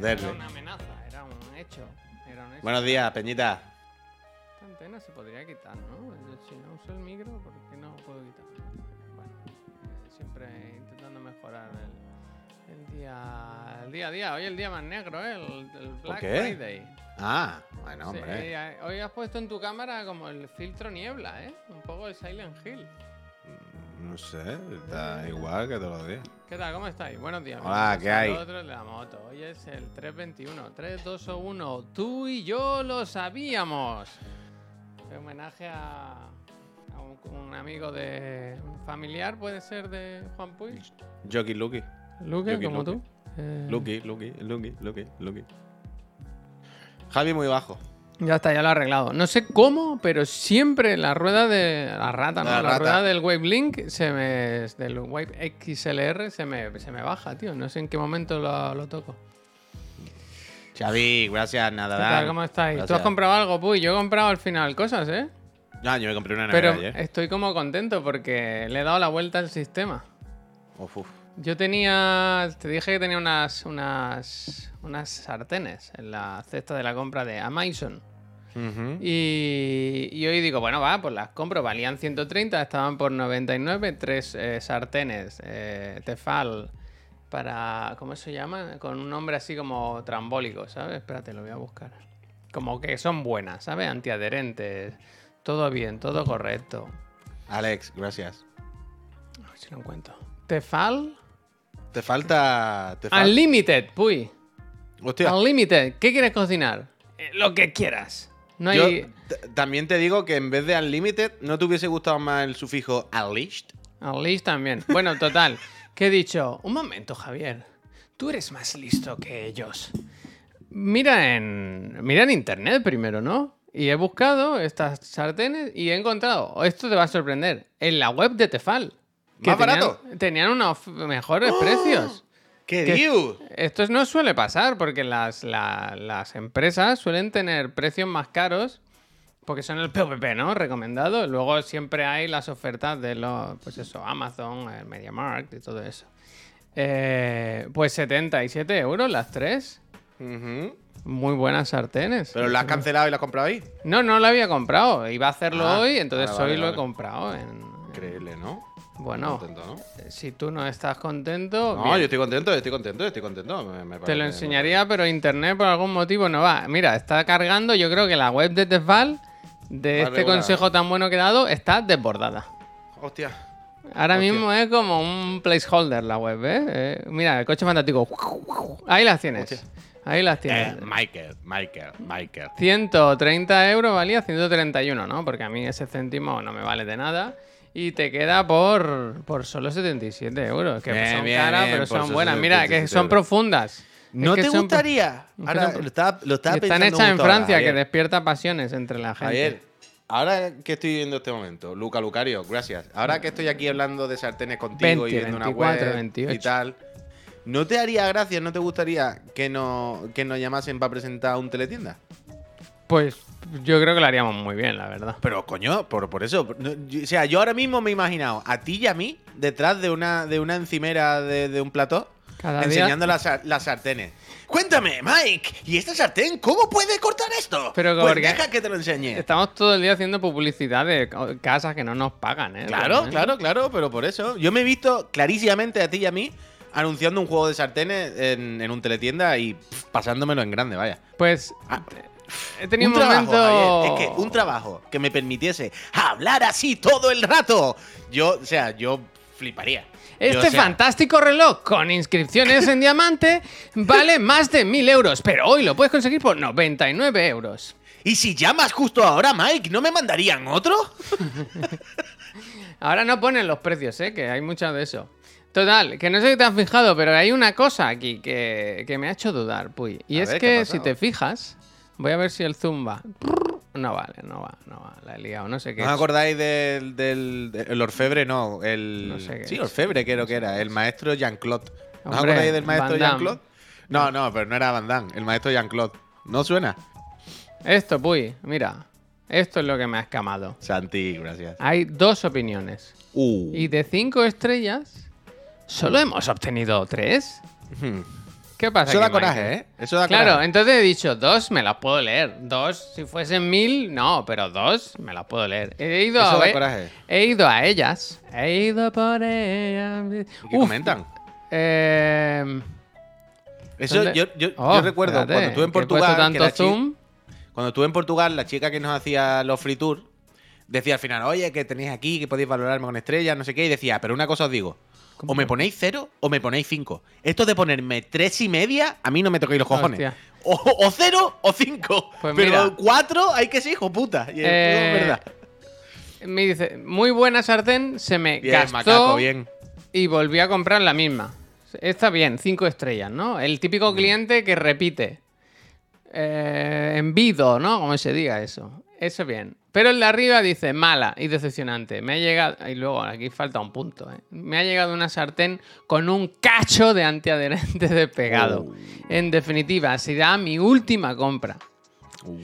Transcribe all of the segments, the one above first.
Era una amenaza, era un hecho. Era un hecho. Buenos días, Peñita. Esta antena se podría quitar, ¿no? Si no uso el micro, ¿por qué no puedo quitar? Bueno, eh, siempre intentando mejorar el, el día, el día a día. Hoy el día más negro, ¿eh? El, el Black qué? Friday. Ah, bueno, hombre. eh, hoy has puesto en tu cámara como el filtro niebla, ¿eh? Un poco el Silent Hill. No sé, está igual que todos los días. ¿Qué tal? ¿Cómo estáis? Buenos días. Hola, bienvenidos ¿qué hay? Otro de la moto. Hoy es el 321. 3, 2 o 1. Tú y yo lo sabíamos. En homenaje a, a un, un amigo de. un familiar, puede ser de Juan Puy. Jockey Lucky. Lucky, como Lucky. tú. Eh, Lucky, Lucky, Lucky, Lucky, Lucky. Javi muy bajo. Ya está, ya lo he arreglado. No sé cómo, pero siempre la rueda de. La rata, ¿no? La La, rata. rueda del Wave Link se me. del Wave XLR se me, se me baja, tío. No sé en qué momento lo, lo toco. Xavi, gracias, nada. ¿Qué tal? ¿Cómo estáis? ¿Tú has comprado algo? Puy, yo he comprado al final cosas, ¿eh? Ah, yo me compré una Pero ayer. estoy como contento porque le he dado la vuelta al sistema. Uf, uf. Yo tenía. Te dije que tenía unas. unas. unas sartenes en la cesta de la compra de Amazon. Y, y hoy digo, bueno, va, pues las compro. Valían 130, estaban por 99. Tres eh, sartenes eh, Tefal para. ¿Cómo se llama? Con un nombre así como trambólico, ¿sabes? Espérate, lo voy a buscar. Como que son buenas, ¿sabes? Antiadherentes. Todo bien, todo correcto. Alex, gracias. A ver si lo encuentro. Tefal Te falta. Te falta. Unlimited, puy. Hostia. Unlimited. ¿Qué quieres cocinar? Eh, lo que quieras. No Yo hay. también te digo que en vez de Unlimited, ¿no te hubiese gustado más el sufijo Unleashed? Unleashed también. Bueno, total. ¿Qué he dicho? Un momento, Javier. Tú eres más listo que ellos. Mira en. Mira en internet primero, ¿no? Y he buscado estas sartenes y he encontrado. Esto te va a sorprender. En la web de Tefal. ¿Más tenían- barato? Tenían unos mejores precios. ¿Qué dios? Esto no suele pasar porque las, la- las empresas suelen tener precios más caros porque son el PVP, ¿no? Recomendado. Luego siempre hay las ofertas de los, pues eso, Amazon, el MediaMarkt y todo eso. Eh, pues 77 euros las tres. Ujú. Muy buenas sartenes. ¿Pero la has cancelado y la has comprado ahí? No, no lo había comprado. Iba a hacerlo Ah, hoy, entonces vale, vale, hoy lo he comprado. en- Increíble, ¿no? Bueno, Contento, ¿no? si tú no estás contento, No, bien. yo estoy contento, estoy contento, estoy contento. Me- me Te lo enseñaría, pero internet por algún motivo no va. Mira, está cargando, yo creo que la web de Tefal, de este consejo tan bueno que he dado, está desbordada. Hostia. Ahora Hostia. mismo es como un placeholder la web, ¿eh? Eh, Mira, el coche fantástico. Ahí las tienes. Hostia. Ahí las tienes. Eh, Michael, Michael, Michael. 130 euros valía 131, ¿no? Porque a mí ese céntimo no me vale de nada. Y te queda por, por solo 77 euros. Que Bien, son bien, caras, bien, pero son buenas. Mira, que 77 son profundas. ¿No Es que te son- gustaría? Ahora son- lo estaba, lo estaba Y están hechas en ahora, Francia, que despierta pasiones entre la gente. Javier, ahora que estoy viendo este momento, Luca Lucario, gracias. Ahora que estoy aquí hablando de sartenes contigo 20, y viendo 24, una web 28. y tal, ¿no te haría gracia, no te gustaría que, no, que nos llamasen para presentar un teletienda? Pues yo creo que lo haríamos muy bien, la verdad. Pero coño, por, por eso. no, yo- o sea, yo ahora mismo me he imaginado a ti y a mí detrás de una, de una encimera de, de un plató Cada día- enseñando las, las sartenes. Cuéntame, Mike, ¿y esta sartén cómo puede cortar esto? Pero pues porque- deja que te lo enseñe. Estamos todo el día haciendo publicidad de casas que no nos pagan, ¿eh? Claro, claro, claro, pero por eso. Yo me he visto clarísimamente a ti y a mí anunciando un juego de sartenes en, en un teletienda y pff, pasándomelo en grande, vaya. Pues Ah, he tenido un, trabajo, momento. Javier, es que un trabajo que me permitiese hablar así todo el rato. Yo, o sea, yo fliparía. Yo, Este o sea, fantástico reloj con inscripciones en diamante vale más de 1000 euros, pero hoy lo puedes conseguir por 99 euros. ¿Y si llamas justo ahora, Mike, no me mandarían otro? Ahora no ponen los precios, ¿eh? Que hay mucho de eso. Total, que no sé si te has fijado, pero hay una cosa aquí que, que me ha hecho dudar, Puy. Y A es ver, ¿qué ha que si te fijas, voy a ver si el zoom va. No vale, no va, no va. La he liado, no sé qué. ¿No os acordáis del, del, del orfebre? No, el. No sé qué sí, es. orfebre creo que era. El maestro Jean-Claude. ¿No os acordáis del maestro. Jean-Claude? No, no, pero no era Van Damme. El maestro Jean-Claude. ¿No suena? Esto, Puy, mira. Esto es lo que me ha escamado. Santi, gracias. Hay dos opiniones. Uh. Y de cinco estrellas, solo hemos obtenido tres. ¿Qué pasa? Eso da coraje, Michael? ¿eh? Eso da Claro, coraje. entonces he dicho dos, me las puedo leer. Dos, si fuesen mil, no, pero dos, me las puedo leer. He ido, Eso a, da coraje. he ido a ellas. He ido por ellas. ¿Y qué Uf, comentan? eh, Eso yo, yo, Oh, yo recuerdo espérate, cuando estuve en Portugal. tanto zoom. Cuando estuve en Portugal, la chica que nos hacía los free tour decía al final, oye, que tenéis aquí, que podéis valorarme con estrellas, no sé qué. Y decía, pero una cosa os digo. O me ponéis cero o me ponéis cinco. Esto de ponerme tres y media, a mí no me toquéis los cojones. O, o cero o cinco. Pues pero mira. cuatro hay que ser hijo puta. Y es Eh, verdad. Me dice, muy buena sartén, se me Bien, gastó macaco, bien. y volví a comprar la misma. Está bien, cinco estrellas, ¿no? El típico cliente que repite. Eh, envido, ¿no? Como se diga eso. Eso bien. Pero el de arriba dice mala y decepcionante. Me ha llegado. Y luego aquí falta un punto, ¿eh? Me ha llegado una sartén con un cacho de antiadherente despegado. Oh. En definitiva, será mi última compra. Uh.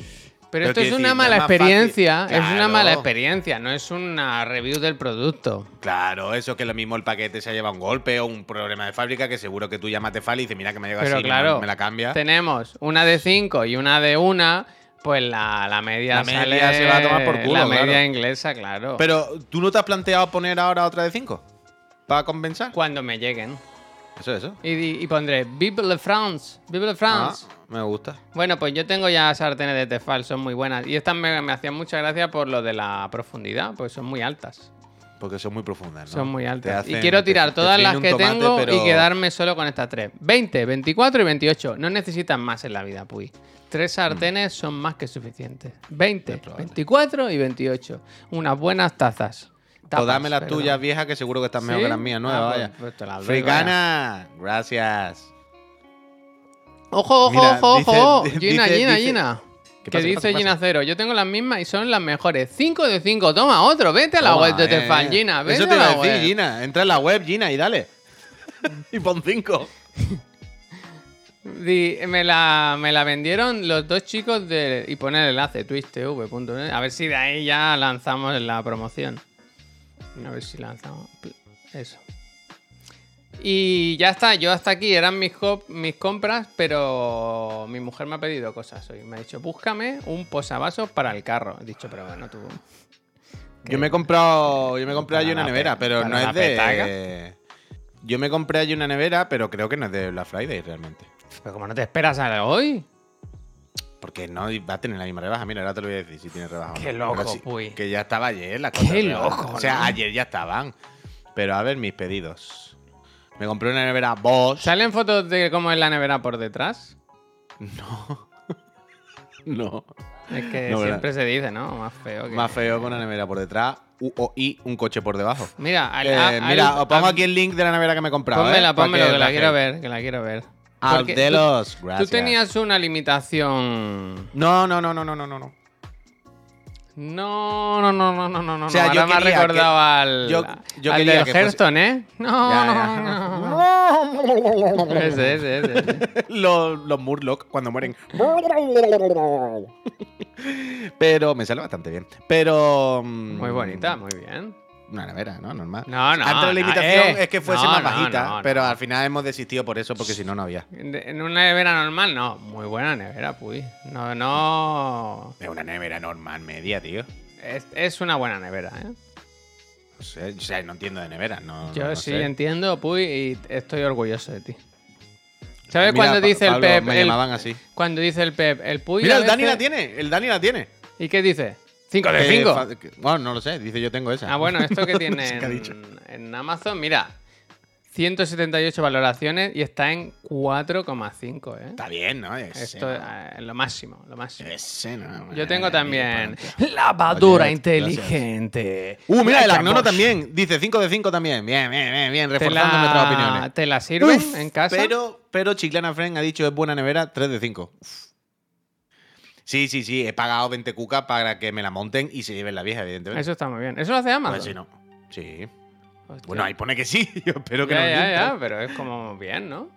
Pero, Pero esto es una mala experiencia. Es una mala experiencia, no es una review del producto. Claro, eso que lo mismo el paquete se ha llevado un golpe o un problema de fábrica que seguro que tú llamas a Tefal y dices, mira que me llega Pero así, claro, me, me la cambia. tenemos una de 5 y una de una, pues la, la media, La media sale- se va a tomar por culo, La media claro. inglesa, claro. Pero, ¿tú no te has planteado poner ahora otra de 5? ¿Para compensar? Cuando me lleguen. Eso, eso. Y, pondré Vive la France, Vive la France. Ah, me gusta. Bueno, pues yo tengo ya sartenes de Tefal, son muy buenas. Y estas me, me hacían mucha gracia por lo de la profundidad, pues son muy altas. Porque son muy profundas, ¿no? Son muy altas. y quiero tirar te todas las que tomate, tengo pero- y quedarme solo con estas tres. 20, 24 y 28. No necesitan más en la vida, Puy. Tres sartenes son más que suficientes. 20, Es probable. 24 y 28. Unas buenas tazas. Pues Tapas, dame las perdón. tuyas viejas que seguro que están mejor ¿Sí? que las mías nuevas, Ah, pues- vaya. pues las Fricana, gracias. Ojo, ojo, Mira, ojo, dice- ojo. dice- Gina, Gina, dice- Gina. ¿Qué Que pasa, qué dice pasa, Gina pasa? Cero. Yo tengo las mismas y son las mejores. 5 de 5. Toma otro. Vete a la Toma, web de eh, Tefal, eh. Gina. Vete Eso te a iba la a decir, web. Gina. Entra en la web, Gina, y dale. y pon 5. Di- me, la, me la vendieron los dos chicos de. Y pone el enlace, twisttv.net. A ver si de ahí ya lanzamos la promoción. A ver si lanzamos. Eso. Y ya está, yo hasta aquí eran mis, mis compras, pero mi mujer me ha pedido cosas hoy. Me ha dicho, búscame un posavasos para el carro. He dicho, pero bueno, tú. Yo me he comprado, yo me compré Para allí una nevera, pe- pero no es de. Yo me compré allí una nevera, pero creo que no es de Black Friday realmente. Pero como no te esperas a hoy. Porque no va a tener la misma rebaja. Mira, ahora te lo voy a decir si tiene rebaja. o Qué no. loco, sí, puy. Que ya estaba ayer la Qué cosa. pero- loco, O sea, ¿no? ayer ya estaban. Pero a ver, mis pedidos. Me compré una nevera Bosch. ¿Salen fotos de cómo es la nevera por detrás? No. no. Es que No, ¿verdad? siempre se dice, ¿no? Más feo que. Más feo con una nevera por detrás u- o- y un coche por debajo. Mira, al- Eh, al- mira, os pongo aquí el link de la nevera que me he comprado. Pónmela, ¿eh? Pónmelo, que la quiero ver, que la quiero ver. Tú- gracias. Tú tenías una limitación. No, no, no, no, no, no, no. No, no, no, no, no, no, no. O sea, Ahora yo me ha quería recordado que- al. yo- yo al fuese- Hearthstone, ¿eh? No, Ya, no, ya. no. Ese, ese, ese, ese. los, los Murloc cuando mueren. Pero me sale bastante bien. Pero. mm, Muy bonita, muy bien. Una nevera, ¿no? Normal. No, no. Antes la no, limitación eh. es que fuese No, más bajita, no, pero al final hemos desistido por eso, porque si no, no había. En una nevera normal, no. Muy buena nevera, puy. No, no. Es una nevera normal, media, tío. Es, es una buena nevera, ¿eh? No sé, o sea, no entiendo de neveras, no. Yo sí sé. entiendo, Puy, y estoy orgulloso de ti. ¿Sabes Mira, cuando dice el Pep? Me el- llamaban así. cuando dice el Pep, el Puy. Mira, el Dani veces- la tiene. El Dani la tiene. ¿Y qué dice? 5 de Que 5. fa- que- Bueno, no lo sé. Dice yo tengo esa. Ah, bueno, esto que No tiene sé qué ha dicho. en, en Amazon, mira. 178 valoraciones y está en 4,5, ¿eh? Está bien, ¿no? Ese, Esto ¿no? es eh, lo máximo, lo máximo. Ese, ¿no? Yo tengo también lavadora Oye, inteligente. Uh, mira, el Agnono también. Dice 5 de 5 también. Bien, bien, bien, bien. ¿Te Reforzando nuestras opiniones. ¿Te la sirven Uf, en casa? Pero, pero Chiclana Friend ha dicho es buena nevera 3 de 5. Uf. Sí, sí, sí. He pagado 20 cucas para que me la monten y se lleven la vieja, evidentemente. Eso está muy bien. ¿Eso lo hace Amazon? Pues sí, no. Sí. Hostia. Bueno, ahí pone que sí. Yo espero que ya, no ya, ya, pero es como bien, ¿no?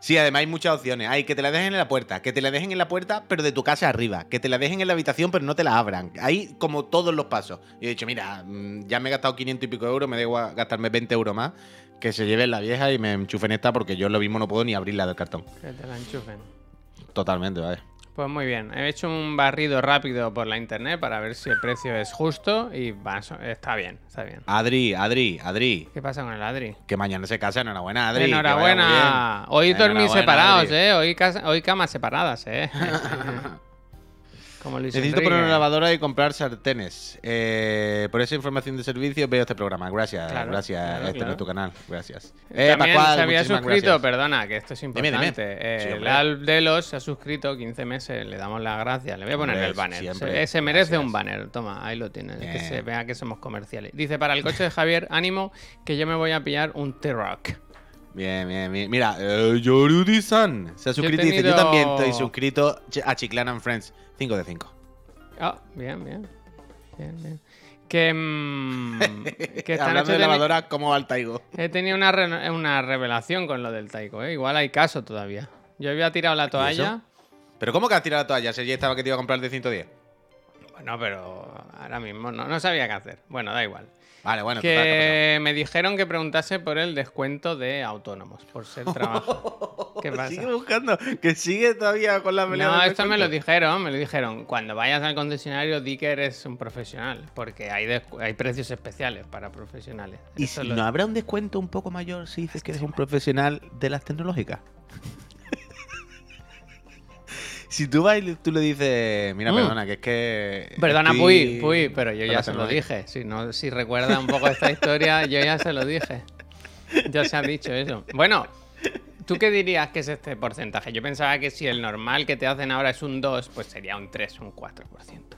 Sí, además hay muchas opciones. Hay que te la dejen en la puerta, que te la dejen en la puerta, pero de tu casa arriba, que te la dejen en la habitación, pero no te la abran. Hay como todos los pasos. Y he dicho, mira, mm, ya me he gastado 500 y pico euros, me igual gastarme 20 euros más, que se lleven la vieja y me enchufen esta porque yo lo mismo no puedo ni abrirla del cartón. Que te la enchufen. Totalmente, vale. Pues muy bien, he hecho un barrido rápido por la internet para ver si el precio es justo y va, está bien, está bien. Adri, Adri, Adri. ¿Qué pasa con el Adri? Que mañana se casa, enhorabuena, Adri. Enhorabuena. Hoy dormís separados, Adri. ¿eh? Hoy, casa- hoy camas separadas, ¿eh? Como Luis Necesito Enrique. poner una lavadora y comprar sartenes. Eh, por esa información de servicio veo este programa. Gracias, Claro, gracias. claro, este no es tu canal. Gracias. Eh, También Pascual, se había suscrito, gracias. perdona, que esto es Dime, importante. dime. Eh, Sí, el Alf Delos se ha suscrito 15 meses, le damos las gracias. Le voy a poner Hombre, el banner. siempre. Se, se merece Gracias. un banner. Toma, ahí lo tienes. Que Bien. se vea que somos comerciales. Dice, para el coche de Javier, ánimo, que yo me voy a pillar un T-Rock. Bien, bien, bien. Mira, eh, Yorudi-san se ha suscrito y dice: Yo tenido- también estoy suscrito a Chiclana and Friends. 5 de 5. Ah, bien, bien. Bien, bien. Que, mm, que esta Hablando noche de teni- lavadora, ¿cómo va el Taigo? he tenido una, re- una revelación con lo del Taiko. ¿eh? Igual hay caso todavía. Yo había tirado la toalla. ¿Pero cómo que has tirado la toalla? Si ya estaba que te iba a comprar el de 110. Bueno, pero ahora mismo no, no sabía qué hacer. Bueno, da igual. Vale, bueno, total, ¿qué que me dijeron que preguntase por el descuento de autónomos, por ser trabajo. ¿Qué pasa? Sigue buscando, que sigue todavía con la pelea No, esto me lo dijeron, me lo dijeron. Cuando vayas al concesionario, di que eres un profesional, porque hay, descu- hay precios especiales para profesionales. ¿Y si lo- no habrá un descuento un poco mayor si dices que eres un profesional de las tecnológicas? Si tú vas y tú le dices, mira, Mm. perdona, que es que. Perdona, estoy Puy, Puy, pero yo ya se lo tecnológicas". dije. Si, no, si recuerda un poco esta historia, yo ya se lo dije. Ya se ha dicho eso. Bueno, ¿tú qué dirías que es este porcentaje? Yo pensaba que si el normal que te hacen ahora es un 2, pues sería un 3, un 4%.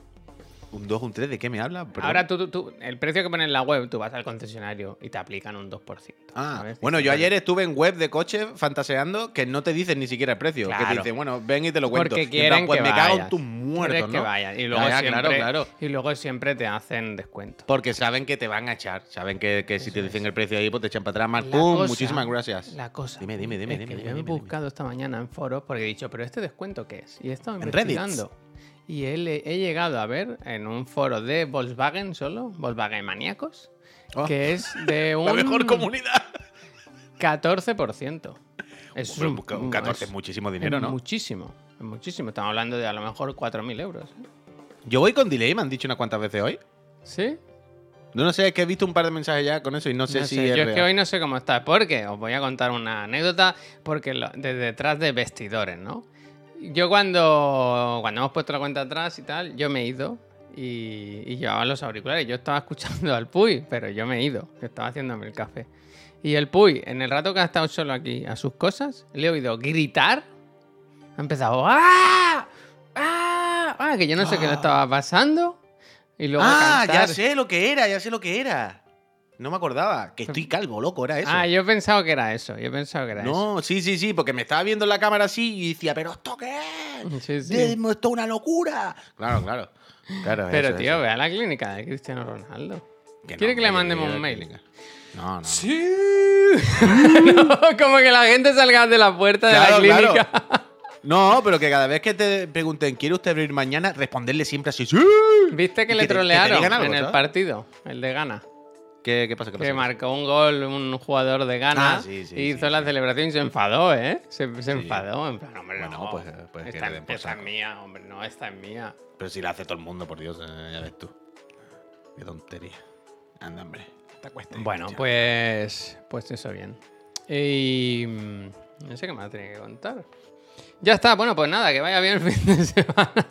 ¿Un 2, un 3? ¿De qué me habla? Perdón. Ahora tú, tú- tú- el precio que pones en la web, tú vas al concesionario y te aplican un 2%. Ah, ¿sabes? bueno, yo ayer estuve en web de coche fantaseando que no te dicen ni siquiera el precio. Que te dicen, bueno, ven y te lo cuento. Porque Y quieren plan, pues que me cago en vayas. tus muertos, que ¿no? vayas. Y luego, siempre, claro, claro. y luego siempre te hacen descuento. Porque saben que te van a echar. Saben que, que si te dicen el precio ahí, pues te echan para atrás. Más, ¡pum! cosa- Muchísimas gracias. La cosa. Dime, dime, dime, es dime, que dime, yo he dime, dime. buscado esta mañana en foros porque he dicho, ¿pero este descuento qué es? Y he estado En Reddit. Y he, le- he llegado a ver en un foro de Volkswagen solo, Volkswagen maníacos, Oh, que es de un La mejor comunidad. 14%. Es un, un 14 es- muchísimo dinero, es ¿no? Muchísimo, es muchísimo. Estamos hablando de a lo mejor 4.000 euros. ¿eh? Yo voy con delay, me han dicho unas cuantas veces hoy. ¿Sí? No, no sé, es que he visto un par de mensajes ya con eso y no sé No si sé, es Yo es que hoy no sé cómo está. Porque os voy a contar una anécdota. Porque lo- de detrás de vestidores, ¿no? Yo cuando, cuando hemos puesto la cuenta atrás y tal, yo me he ido y, y llevaba los auriculares. Yo estaba escuchando al Puy, pero yo me he ido. que Estaba haciéndome el café. Y el Puy, en el rato que ha estado solo aquí a sus cosas, le he oído gritar. Ha empezado ¡Ah! ¡Ah! ¡Ah! Que yo no sé qué le estaba pasando. Y luego ah, cantar. ya sé lo que era, ya sé lo que era. No me acordaba. Que estoy calvo, loco, era eso. Ah, yo he pensado que era eso. Yo he pensado que era eso. no, sí, sí, sí, porque me estaba viendo en la cámara así y decía, ¿pero esto qué es? Sí, sí. Esto es una locura. Claro, claro. claro Pero, eso, tío, eso. ve a la clínica de Cristiano Ronaldo. Que ¿Quiere no, que le mandemos un mail? No, no. Sí. No, como que la gente salga de la puerta de la clínica. No, pero que cada vez que te pregunten, ¿quiere usted abrir mañana? Responderle siempre así, ¡sí! ¿Viste que le que trolearon algo, en el ¿sabes? partido? El de Ghana. ¿Qué, qué pasa? ¿Qué pasa? Que marcó un gol un jugador de Ghana Ah, sí, sí, hizo sí, la celebración y se enfadó, ¿eh? Se, se enfadó. En plan, hombre, Bueno, no. pues, pues que esta, es mía, hombre, no, esta es mía. Pero si la hace todo el mundo, por Dios, eh, ya ves tú. Qué tontería. Anda, hombre. Te acuestes. Bueno, Ya. pues, pues eso bien. Y mm, no sé qué más tenía que contar. Ya está, bueno, pues nada, que vaya bien el fin de semana.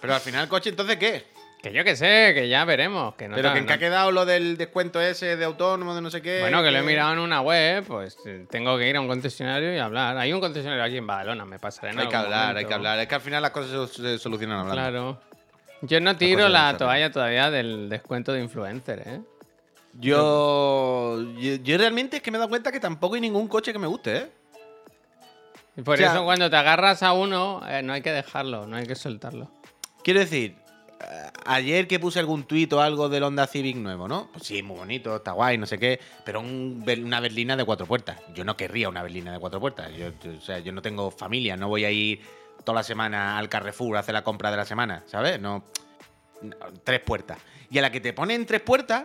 Pero al final, coche, ¿entonces qué? Que yo que sé, que ya veremos. Que no Pero que en qué ha quedado lo del descuento ese de autónomo, de no sé qué. Bueno, que lo he mirado en una web, pues eh, tengo que ir a un concesionario y hablar. Hay un concesionario aquí en Badalona, me pasaré en Hay que hablar, hay que hablar. Es que al final las cosas se, solucionan hablando. Claro. Yo no tiro la toalla todavía del descuento de influencer, ¿eh? Yo, yo, yo realmente es que me he dado cuenta que tampoco hay ningún coche que me guste, ¿eh? Y por O sea- eso cuando te agarras a uno, eh, no hay que dejarlo, no hay que soltarlo. Quiero decir, ayer que puse algún tuit o algo del Honda Civic nuevo, ¿no? Pues sí, muy bonito, está guay, no sé qué, pero un una berlina de cuatro puertas. Yo no querría una berlina de cuatro puertas. Yo, yo- o sea, yo no tengo familia, no voy a ir toda la semana al Carrefour a hacer la compra de la semana, ¿sabes? No, no, tres puertas. Y a la que te ponen tres puertas,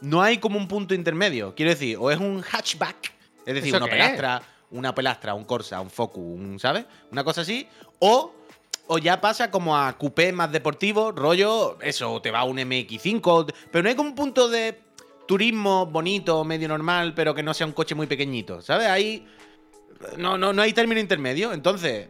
no hay como un punto intermedio. Quiero decir, o es un hatchback, es decir, ¿Eso una pelastra, una pelastra, un Corsa, un Focus, un, ¿sabes? Una cosa así. O, o ya pasa como a coupé más deportivo, rollo, eso, te va un MX5, pero no hay como un punto de turismo bonito, medio normal, pero que no sea un coche muy pequeñito, ¿sabes? Ahí no, no, no hay término intermedio, entonces...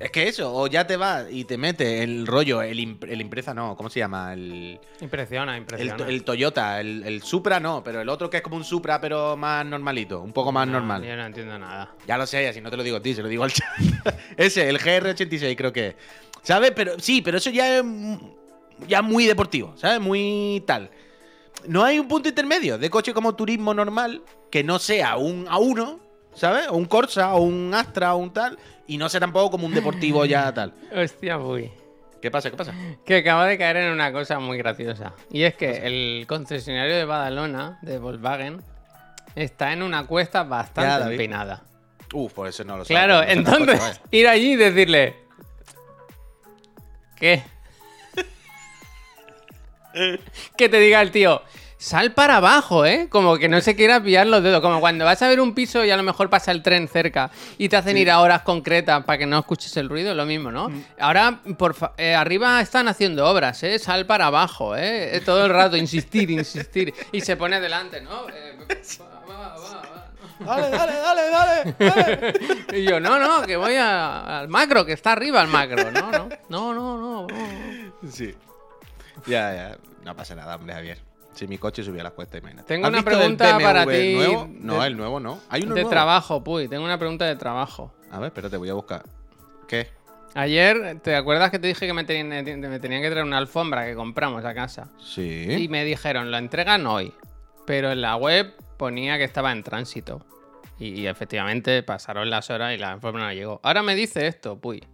Es que eso, o ya te vas y te metes el rollo, el, imp- el impresa no, ¿cómo se llama? El, Impresiona, impresiona. el Toyota, el, el Supra no, pero el otro que es como un Supra, pero más normalito, un poco más No, normal. Yo no entiendo nada. Ya lo sé, así no te lo digo a ti, se lo digo al chat. Ese, el GR86 creo que es. ¿Sabes? Pero sí, pero eso ya es ya muy deportivo, ¿sabes? Muy tal. No hay un punto intermedio de coche como turismo normal que no sea un A1, ¿sabes? O un Corsa, o un Astra, o un tal, y no sea tampoco como un deportivo ya tal. Hostia, uy. ¿Qué pasa? ¿Qué pasa? Que acabo de caer en una cosa muy graciosa. Y es que el concesionario de Badalona, de Volkswagen, está en una cuesta Ya, bastante David. empinada. Uf, por eso no lo sé. Claro, entonces ir allí y decirle. ¿Qué? que te diga el tío. Sal para abajo, ¿eh? Como que no se quiera pillar los dedos. Como cuando vas a ver un piso y a lo mejor pasa el tren cerca y te hacen ir a horas concretas para que no escuches el ruido, lo mismo, ¿no? Ahora, por fa- eh, arriba están haciendo obras, ¿eh? Sal para abajo, ¿eh? Eh, Todo el rato, insistir, insistir. Y se pone delante, ¿no? Eh, va, va, va, va. Dale, dale, dale, dale. dale. Y yo, no, no, que voy a- al macro, que está arriba el macro. No, no, no, no, no. no. Sí. Ya, ya. No pasa nada, hombre, Javier. Si mi coche subía las cuestas, imagínate. Tengo ¿Has una pregunta para ti nuevo? No, de- el nuevo no. Hay uno De nuevo. trabajo, Puy, tengo una pregunta de trabajo. A ver, espérate, voy a buscar. ¿Qué? Ayer, ¿te acuerdas que te dije que me tenían, me tenían que traer una alfombra que compramos a casa? Sí. Y me dijeron, lo entregan hoy. Pero en la web ponía que estaba en tránsito. Y, y efectivamente pasaron las horas y la alfombra no llegó. Ahora me dice esto, Puy.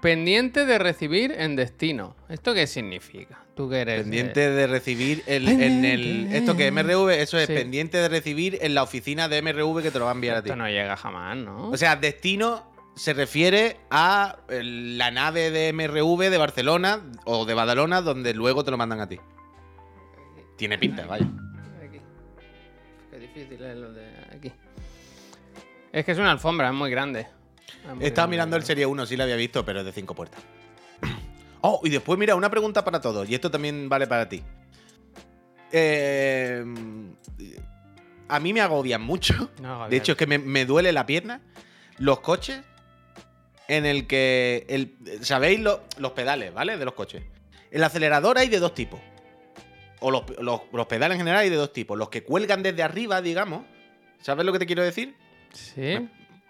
Pendiente de recibir en destino. ¿Esto qué significa? Tú que eres. Pendiente eh, de recibir el, en el. Esto que MRV, eso es Sí. pendiente de recibir en la oficina de MRV que te lo va a enviar a ti. esto no llega jamás, ¿no? O sea, destino se refiere a el- la nave de MRV de Barcelona o de Badalona donde luego te lo mandan a ti. Tiene pinta, vaya. Aquí. Qué difícil es lo de aquí. Es que es una alfombra, es muy grande. Muy Estaba mirando el. Serie 1, sí la había visto, pero es de cinco puertas. Oh, y después, mira, una pregunta para todos, y esto también vale para ti. Eh, a mí me agobian mucho. No. De hecho, es que me, me duele la pierna. Los coches en el que. El, ¿Sabéis lo- los pedales, ¿vale? De los coches. El acelerador hay de dos tipos. O los, los- los pedales en general hay de dos tipos. Los que cuelgan desde arriba, digamos. ¿Sabes lo que te quiero decir? Sí.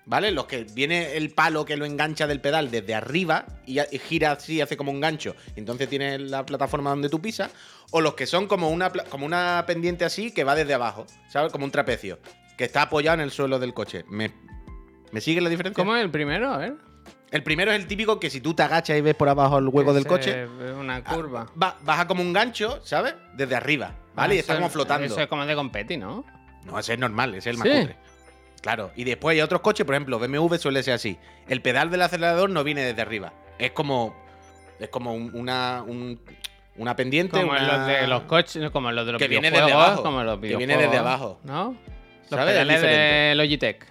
¿Vale? Los que viene el palo que lo engancha del pedal desde arriba y, y gira así, hace como un gancho. Y entonces tienes la plataforma donde tú pisas. O los que son como una, como una pendiente así que va desde abajo. ¿Sabes? Como un trapecio. Que está apoyado en el suelo del coche. ¿Me, ¿me sigue la diferencia? ¿Cómo es el primero? A ver. El primero es el típico que si tú te agachas y ves por abajo el hueco del coche, es Una curva. va- baja como un gancho, ¿sabes? Desde arriba. ¿Vale? y Ah, está eso- como flotando. Eso es como de competi, ¿no? No, ese es normal, ese es el más Sí. cutre. Claro, y después hay otros coches, por ejemplo, BMW suele ser así. El pedal del acelerador no viene desde arriba. Es como. Es como un- una. un- una pendiente. Como una- los de los coches, como los de los Que viene desde abajo, como en los que viene desde abajo. ¿no? Los ¿Sabes? Es pedales de. Logitech.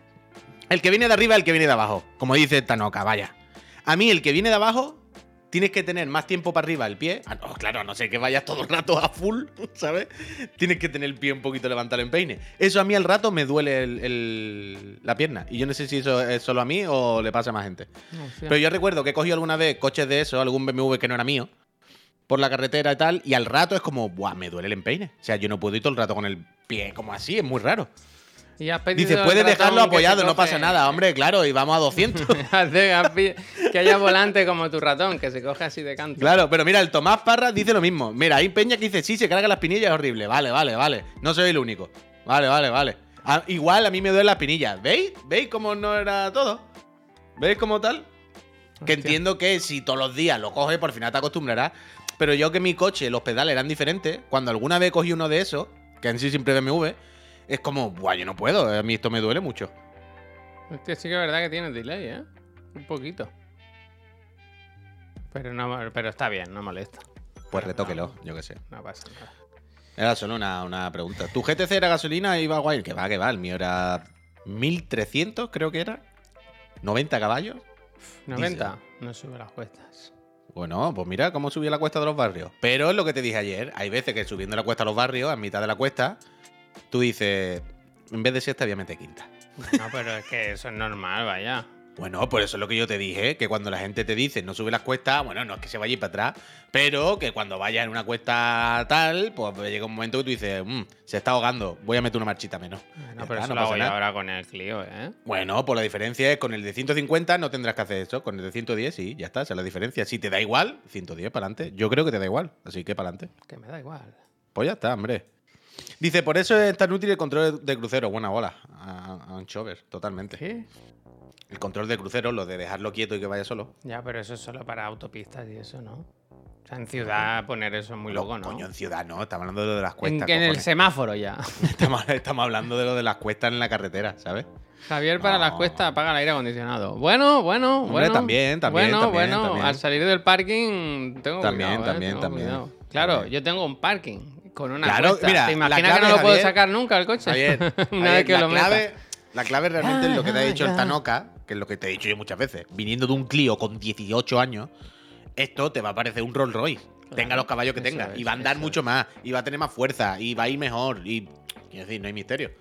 El que viene de arriba es el que viene de abajo. Como dice Tanoka, vaya. A mí, el que viene de abajo, tienes que tener más tiempo para arriba el pie. Ah, no, claro, no sé que vayas todo el rato a full, ¿sabes? Tienes que tener el pie un poquito levantado en peine. Eso a mí al rato me duele el- el- la pierna. Y yo no sé si eso es solo a mí o le pasa a más gente. Pero yo recuerdo que he cogido alguna vez coches de eso, algún BMW que no era mío, por la carretera y tal, y al rato es como, ¡buah! Me duele el empeine. O sea, yo no puedo ir todo el rato con el pie como así, es muy raro. Y Dice, puedes dejarlo apoyado, no pasa nada, hombre, claro, y vamos a 200. Hace- has pi- que haya volante como tu ratón, que se coge así de canto. Claro, pero mira, el Tomás Parra dice lo mismo. Mira, hay Peña que dice, sí, se carga la espinilla, es horrible. Vale, vale, vale. No soy el único. Vale, vale, vale. Ah, igual a mí me duele la espinilla. ¿Veis? ¿Veis cómo no era todo? ¿Veis cómo tal? Que Hostia. entiendo que si todos los días lo coges, por final te acostumbrarás. Pero yo que mi coche, los pedales eran diferentes, cuando alguna vez cogí uno de esos, que en sí siempre BMW, es como, buah, yo no puedo, a mí esto me duele mucho. Hostia, sí que es verdad que tiene delay, ¿eh? Un poquito. Pero, no, pero está bien, no molesta. Pues retóquelo, yo qué sé. No pasa nada. Era solo una, una pregunta. ¿Tu GTC era gasolina y iba guay? Que va, que va. El mío era 1300, creo que era. 90 caballos. 90, no sube las cuestas. Bueno, pues mira cómo subía la cuesta de los barrios. Pero es lo que te dije ayer. Hay veces que subiendo la cuesta a los barrios, a mitad de la cuesta, tú dices, en vez de sexta, voy a meter quinta. No, pero es que eso es normal, vaya. Bueno, por eso es lo que yo te dije, que cuando la gente te dice no sube las cuestas, bueno, no es que se vaya ir para atrás, pero que cuando vayas en una cuesta tal, pues llega un momento que tú dices, "Mm, se está ahogando, voy a meter una marchita menos. No, Ya pero está, eso no lo hago yo ahora con el Clio, ¿eh? Bueno, pues la diferencia es con el de 150 no tendrás que hacer eso, con el de 110 sí, ya está, esa es la diferencia. Si te da igual, 110 para adelante. Yo creo que te da igual, así que para adelante. Que me da igual. Pues ya está, hombre. Dice, por eso es tan útil el control de crucero. Buena bola. A, un chover, totalmente. ¿Qué? El control de crucero, lo de dejarlo quieto y que vaya solo. Ya, pero eso es solo para autopistas y eso, ¿no? O sea, en ciudad poner eso es muy Lo- loco, ¿no? Coño, en ciudad no, estamos hablando de lo de las en, cuestas. que en el semáforo ya. estamos, estamos hablando de lo de las cuestas en la carretera, ¿sabes? Javier para las cuestas apaga el aire acondicionado. Bueno, bueno, Hombre, bueno. también, también, Bueno, también, bueno, también. al salir del parking tengo También, cuidado, ¿eh? también, Tengo también, cuidado. Claro, yo tengo un parking con una Claro, cuesta. mira, ¿Te la imaginas que clave, no lo puedo Javier, sacar nunca el coche? Javier, una Javier, vez que la lo meta. clave, la clave realmente es lo que te ha Ah, dicho el ya. Tanoka, que es lo que te he dicho yo muchas veces. Viniendo de un Clio con 18 años, esto te va a parecer un Rolls Royce. tenga los caballos que tenga. es, y va a andar mucho más. Y va a tener más fuerza. Y va a ir mejor. Y. Quiero decir, no hay misterio.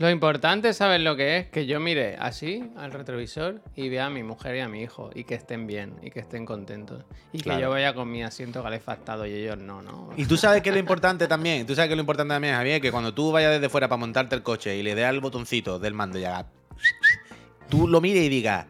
Lo importante, ¿sabes lo que es? Que yo mire así al retrovisor y vea a mi mujer y a mi hijo y que estén bien y que estén contentos. Y que yo vaya con mi asiento calefactado y ellos no, ¿no? Y tú sabes que es lo importante también. Tú sabes que lo importante también, Javier, que cuando tú vayas desde fuera para montarte el coche y le des al botoncito del mando y haga. Tú lo mires y digas.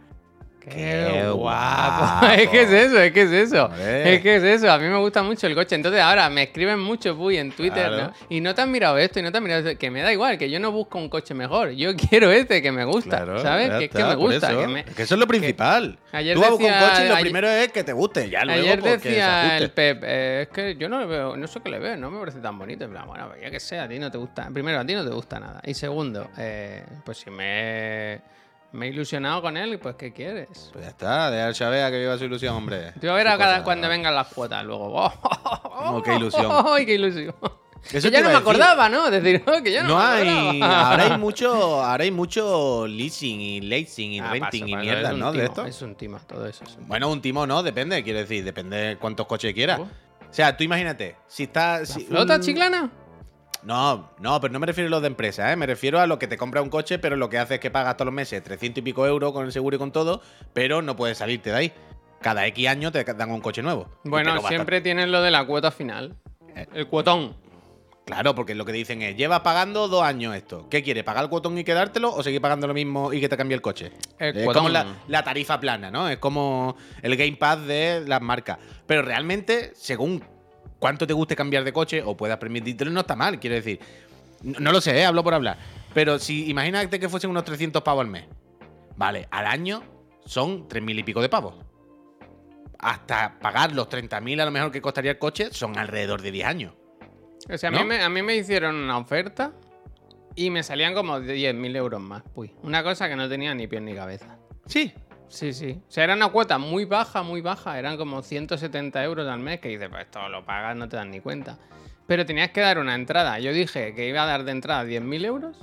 ¡Qué, Qué guapo! es que es eso, es que es eso. Es que es eso. A mí me gusta mucho el coche. Entonces ahora me escriben mucho, Puy, en Twitter. Claro. ¿no? Y no te has mirado esto y no te has mirado esto. Que me da igual, que yo no busco un coche mejor. Yo quiero este que me gusta. Claro, ¿Sabes? Que es que está, me gusta. eso. Que me- Es que eso es lo principal. Ayer tú vas decía- coche y lo ayer- primero es que te guste. Ya luego, Ayer se decía el Pep, eh, es que yo no le veo, no sé qué le veo, no me parece tan bonito. En plan, bueno, pues ya que sea, a ti no te gusta. Primero, a ti no te gusta nada. Y segundo, eh, pues si me, me he ilusionado con él, pues ¿qué quieres? Pues ya está, dejar saber a que viva su ilusión, hombre. Te voy a ver a cada, cosa. cuando vengan las cuotas luego. ¡Oh, qué ilusión. ¡Ay, qué ilusión! Eso que ya no me decir. acordaba, ¿no? Decir, oh, que ya no, No me hay. acordaba. Ahora hay mucho. Ahora hay mucho leasing y leasing y Ah, renting paso, y paso, mierda, es un ¿no? De esto. Es un timo, todo eso es un Bueno, un timo no, depende, quiero decir, depende de cuántos coches quieras. Oh. O sea, tú imagínate, si estás. ¿La si flota un- chiclana? No, no, pero no me refiero a los de empresa, ¿eh? Me refiero a lo que te compra un coche, pero lo que hace es que pagas todos los meses 300 y pico euros con el seguro y con todo, pero no puedes salirte de ahí. Cada X años te dan un coche nuevo. Bueno, lo siempre tienen lo de la cuota final. El cuotón. Claro, porque lo que dicen es, llevas pagando dos años esto. ¿Qué quieres? ¿Pagar el cuotón y quedártelo o seguir pagando lo mismo y que te cambie el coche? El es cuotón. como la, la tarifa plana, ¿no? Es como el Game Pass de las marcas. Pero realmente, según cuánto te guste cambiar de coche o puedas permitírtelo, no está mal, quiero decir. No, no lo sé, ¿eh? hablo por hablar. Pero si imagínate que fuesen unos 300 pavos al mes. Vale, al año son 3.000 y pico de pavos. Hasta pagar los 30.000 a lo mejor que costaría el coche son alrededor de 10 años. O sea, a, mí me, a mí me hicieron una oferta y me salían como de 10.000 euros más. Uy, una cosa que no tenía ni pie ni cabeza. Sí, Sí, sí. O sea, era una cuota muy baja, muy baja. Eran como 170 euros al mes que dices, pues esto lo pagas, no te dan ni cuenta. Pero tenías que dar una entrada. Yo dije que iba a dar de entrada 10.000 euros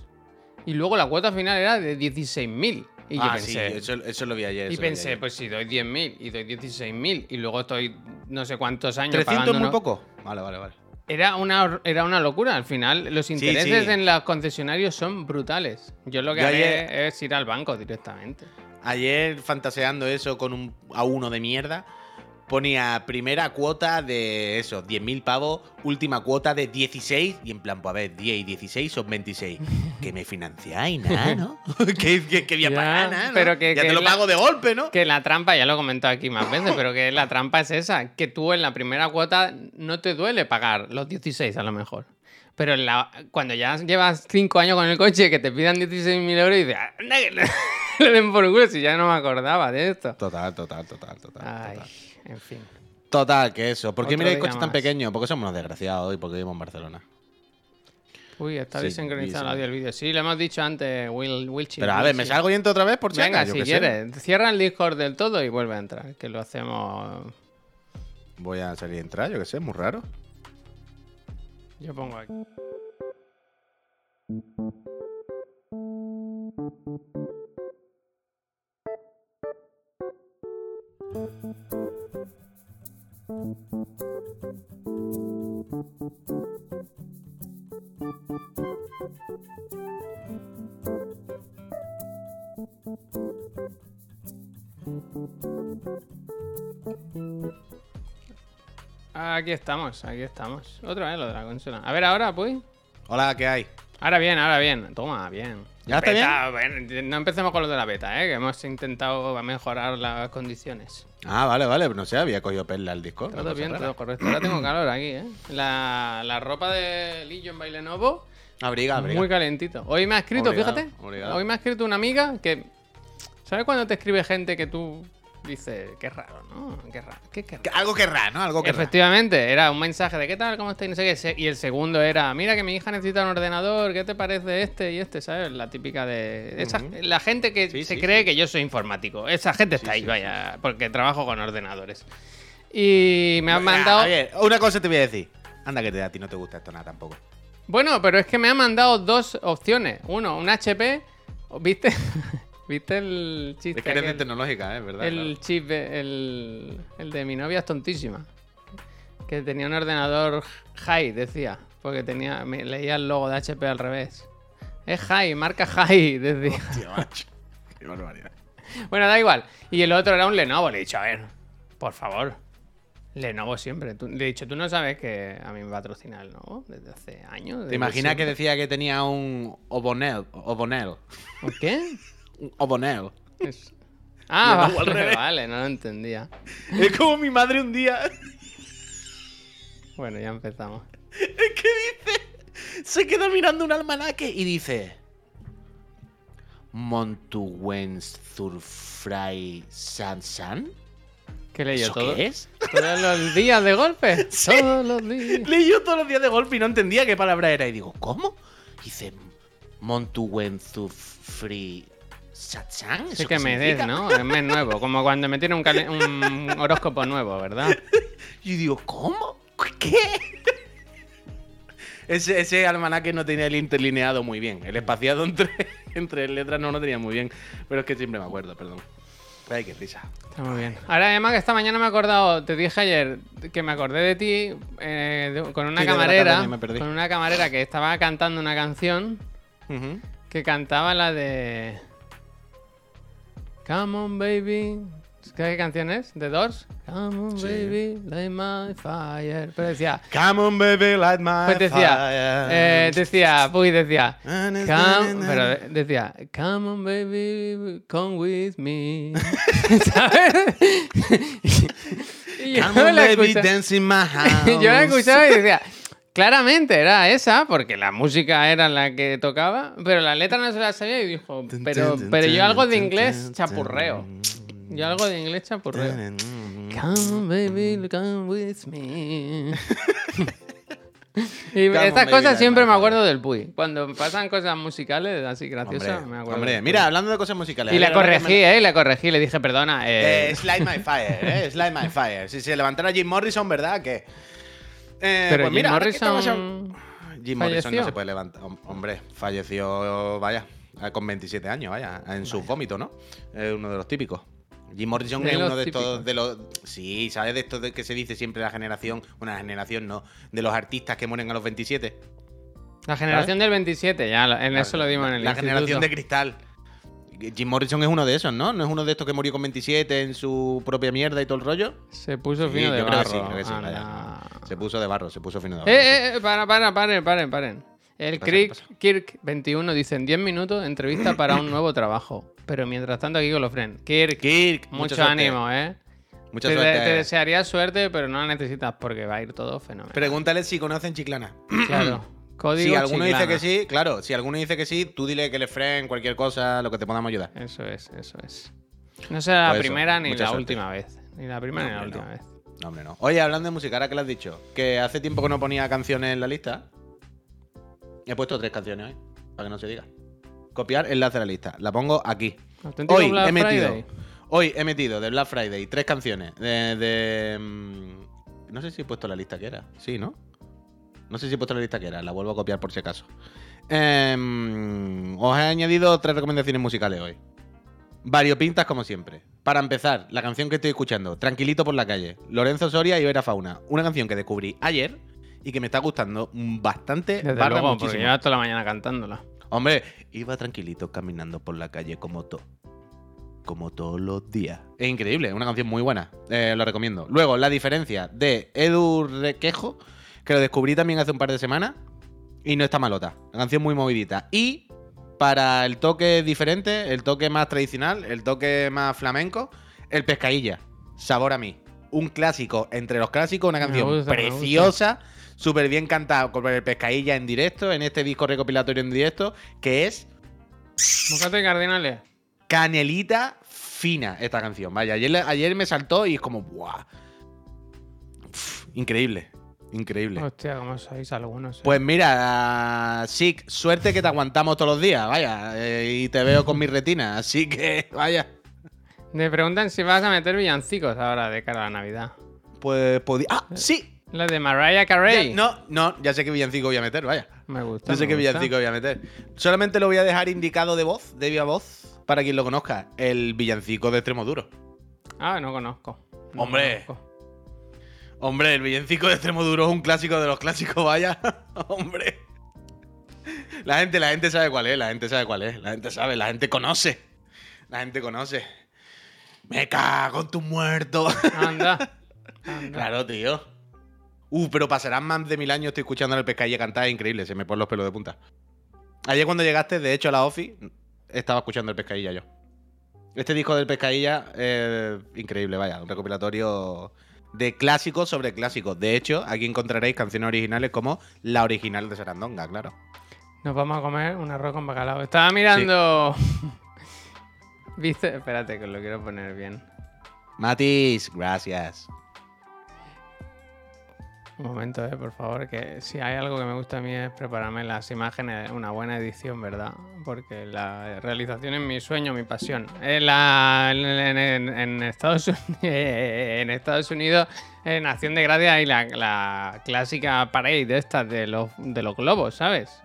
y luego la cuota final era de 16.000. Y yo ah, pensé, sí, eso, eso lo vi ayer. y pensé, ayer. pues si doy 10.000 y doy 16.000 y luego estoy no sé cuántos años 300 pagando es muy poco. Vale, vale, vale. Era una, era una locura. Al final, los intereses sí. en los concesionarios son brutales. Yo lo que Yo haré ayer- es ir al banco directamente. Ayer, fantaseando eso con un A1 de mierda, ponía primera cuota de eso, 10.000 pavos, última cuota de 16, y en plan, pues a ver, 10 y 16 son 26. que me financiáis, nada, ¿no? que, que, que voy a pagar, nada, ¿no? pero que- ya que te lo la- pago de golpe, ¿no? Que la trampa, ya lo he comentado aquí más veces, pero que la trampa es esa, que tú en la primera cuota no te duele pagar los 16 a lo mejor. Pero en la- cuando ya llevas 5 años con el coche que te pidan 16.000 euros y dices, que le, den por culo si ya no me acordaba de esto. Total, total, total, total. Ay, Total, en fin. Total, que eso. ¿Por qué miráis coches tan pequeños? Porque somos unos desgraciados hoy, porque vivimos en Barcelona. Uy, está Sí, desincronizado el audio del vídeo. Sí, lo hemos dicho antes, Will, Wilchi. Pero a ver, ¿me salgo y entro otra vez por si Venga, si qué sé. quieres. Cierra el Discord del todo y vuelve a entrar, que lo hacemos... Voy a salir y entrar, yo qué sé, muy raro. Yo pongo aquí. Aquí estamos, aquí estamos. Otra vez lo de la consola. A ver, ahora, pues. Hola, ¿qué hay? Ahora bien, ahora bien. Toma, bien. ¿Ya está Beta, bueno, no empecemos con lo de la beta, ¿eh? que hemos intentado mejorar las condiciones. Ah, vale, vale. No sé, había cogido perla al disco. Todo bien, todo correcto. Ahora tengo calor aquí, ¿eh? La, la ropa de Legion by Lenovo, Abriga, abriga. muy calentito. Hoy me ha escrito, Obligado, fíjate. obligado. Hoy me ha escrito una amiga que. ¿Sabes cuando te escribe gente que tú dices, qué raro, ¿no? Qué raro, qué, qué raro? Algo querrá, ¿no? Algo querrá. Efectivamente, era un mensaje de qué tal, cómo estáis, no sé qué. Y el segundo era, mira que mi hija necesita un ordenador, ¿qué te parece este y este? ¿Sabes? La típica de... esa- Ujú. La gente que Sí, se sí, cree sí. que yo soy informático. Esa gente está ahí, vaya, porque trabajo con ordenadores. Y me han Ah, mandado... una cosa te voy a decir. Anda que te- a ti no te gusta esto nada tampoco. Bueno, pero es que me han mandado dos opciones. Uno, un HP. ¿Viste? ¿Viste el chiste? Es que eres de tecnológica, ¿eh? ¿Verdad? El chip, el, el de mi novia es tontísima. Que tenía un ordenador high, decía. Porque tenía, me- leía el logo de HP al revés. Es high, marca high, decía. Tío, macho. Qué barbaridad. Bueno, da igual. Y el otro era un Lenovo. Le he dicho, a ver, por favor. Lenovo siempre. Tú- le he dicho, tú no sabes que a mí me patrocina el Lenovo desde hace años. ¿Te imaginas que decía que tenía un Obonel? Obonel. ¿Un qué? Un Obonel. Es- Ah, vale, no lo entendía. Es como mi madre un día. Bueno, ya empezamos. Es que dice. Se queda mirando un almanaque y dice. Montuwens Zurfray Sansan. ¿Qué ¿Eso todo? qué es? Todos los días de golpe. Sí. Todos los días. Leí yo todos los días de golpe y no entendía qué palabra era. Y digo, ¿cómo? Dice. Montuwen Sansan. Sí ¿Eso que me des? ¿no? Es mes nuevo. Como cuando me tiene un, horóscopo nuevo, ¿verdad? Y digo, ¿cómo? ¿Qué? Ese, ese almanaque no tenía el interlineado muy bien. El espaciado entre, entre letras no lo tenía muy bien. Pero es que siempre me acuerdo, perdón. Ay, qué risa. Está muy bien. Ahora, además, que esta mañana me he acordado, te dije ayer que me acordé de ti eh, de- con una Sí, camarera. Con una camarera que estaba cantando una canción que cantaba la de. Come on, baby. ¿Qué canción es? ¿The Doors? Come on, Sí. baby, light my fire. Pero decía. Come on, baby, light my Pues decía, fire. eh, decía, Puy decía, come, pero decía, come on baby, come with me, ¿sabes? y yo Come on, la baby, escucha- dance in my house. yo la escuchaba y decía, claramente era esa, porque la música era la que tocaba, pero la letra no se la sabía y dijo, pero, pero yo algo de inglés chapurreo, yo algo de inglés chapurreo. Come baby, come with me. y Come estas cosas siempre me acuerdo del Puy. Cuando pasan cosas musicales así graciosas, Hombre, me acuerdo. hombre, mira, hablando de cosas musicales. Y le me- corregí, ¿eh? Le corregí, le dije, perdona. Eh, Eh, Slide My Fire, ¿eh? Slide My Fire. Si se levantara Jim Morrison, ¿verdad? Que. Eh, pero pues mira, Jim estamos Morrison. Jim Morrison no se puede levantar. Hom- Hombre, falleció, vaya, eh, con 27 años, vaya, en sus vómitos, ¿no? Es uno de los típicos. Jim Morrison De es uno de estos típicos. de los. Sí, ¿sabes de esto de que se dice siempre la generación? Una generación, no. De los artistas que mueren a los 27. La generación del 27, ya, en eso lo dimos en el La generación de cristal. Jim Morrison es uno de esos, ¿no? ¿No es uno de estos que murió con 27 en su propia mierda y todo el rollo? Se puso Sí, fino de yo creo barro. que sí, creo que sí. Se puso de barro, se puso fino de barro. Eh, eh, eh, para, para, paren, paren, paren. El pasa? ¿Qué Kirk, pasa? Kirk 21 dice en 10 minutos entrevista para un nuevo trabajo. Pero mientras tanto aquí con los friends. Kirk, Kirk, mucho suerte. ánimo, ¿eh? Mucha te, suerte. te desearía suerte, pero no la necesitas porque va a ir todo fenomenal. Pregúntale si conocen Chiclana. claro. Código Si alguno dice que sí, claro, si alguno dice que sí, tú dile que le friend, cualquier cosa, lo que te podamos ayudar. Eso es, eso es. No será la Pues eso, primera ni la suerte. última vez. Ni la primera No, ni la última no. vez. No, hombre, no. Oye, hablando de música, ahora que lo has dicho, que hace tiempo que no ponía canciones en la lista. He puesto tres canciones hoy, para que no se diga. Copiar enlace a la lista. La pongo aquí. Hoy Black he metido. Friday. Hoy he metido de Black Friday tres canciones de. de, mm, no sé si he puesto la lista que era. Sí, ¿no? No sé si he puesto la lista que era, la vuelvo a copiar por si acaso. Em, os he añadido tres recomendaciones musicales hoy. Variopintas como siempre. Para empezar, la canción que estoy escuchando, Tranquilito por la calle, Lorenzo Soria y Vera Fauna. Una canción que descubrí ayer y que me está gustando bastante. Desde luego, muchísimo. porque lleva toda la mañana cantándola. Hombre, iba tranquilito caminando por la calle como todo. Como todos los días. Es increíble, una canción muy buena. Eh, lo recomiendo. Luego, la diferencia de Edu Requejo, que lo descubrí también hace un par de semanas. Y no está malota. La canción muy movidita. Y para el toque diferente, el toque más tradicional, el toque más flamenco, el pescadilla. Sabor a mí. Un clásico entre los clásicos, una canción gusta, preciosa, súper bien cantada con el pescadilla en directo, en este disco recopilatorio en directo, que es Bocate cardinales. canelita fina esta canción. Vaya, ayer, ayer me saltó y es como, ¡buah! Uf, increíble, increíble. Hostia, como sois algunos. eh. Pues mira, Sick, suerte que te aguantamos todos los días, vaya, eh, y te veo con mi retina, así que, vaya. Me preguntan si vas a meter villancicos ahora de cara a la Navidad. Pues podía. ¡Ah! ¡Sí! La de Mariah Carey. Ya- no, no, ya sé qué villancico voy a meter, vaya. Me gusta. Ya sé qué villancico voy a meter. Solamente lo voy a dejar indicado de voz, de viva voz, para quien lo conozca. El villancico de Extremo Duro. Ah, no conozco. No Hombre. conozco. Hombre, el villancico de Extremo Duro es un clásico de los clásicos, vaya. Hombre. La gente, la gente sabe cuál es, la gente sabe cuál es, la gente sabe, la gente conoce. La gente conoce. Me cago en tus muertos. Anda. Anda. claro, tío. Uh, pero pasarán más de mil años estoy escuchando al pescalle cantar, es increíble, se me ponen los pelos de punta. Ayer cuando llegaste, de hecho, a la OFI, estaba escuchando el pescadilla yo. Este disco del pescadilla, eh, increíble, vaya, un recopilatorio de clásicos sobre clásicos. De hecho, aquí encontraréis canciones originales como la original de Sarandonga, claro. Nos vamos a comer un arroz con bacalao. Estaba mirando. ¿Viste? Espérate, que lo quiero poner bien. Matis, gracias. Un momento, eh, por favor, que si hay algo que me gusta a mí es prepararme las imágenes, una buena edición, ¿verdad? Porque la realización es mi sueño, mi pasión. En, la- en- Estados, Unidos, en Estados Unidos, en Acción de Gracia, hay la, la clásica parade de estas de los, de los globos, ¿sabes?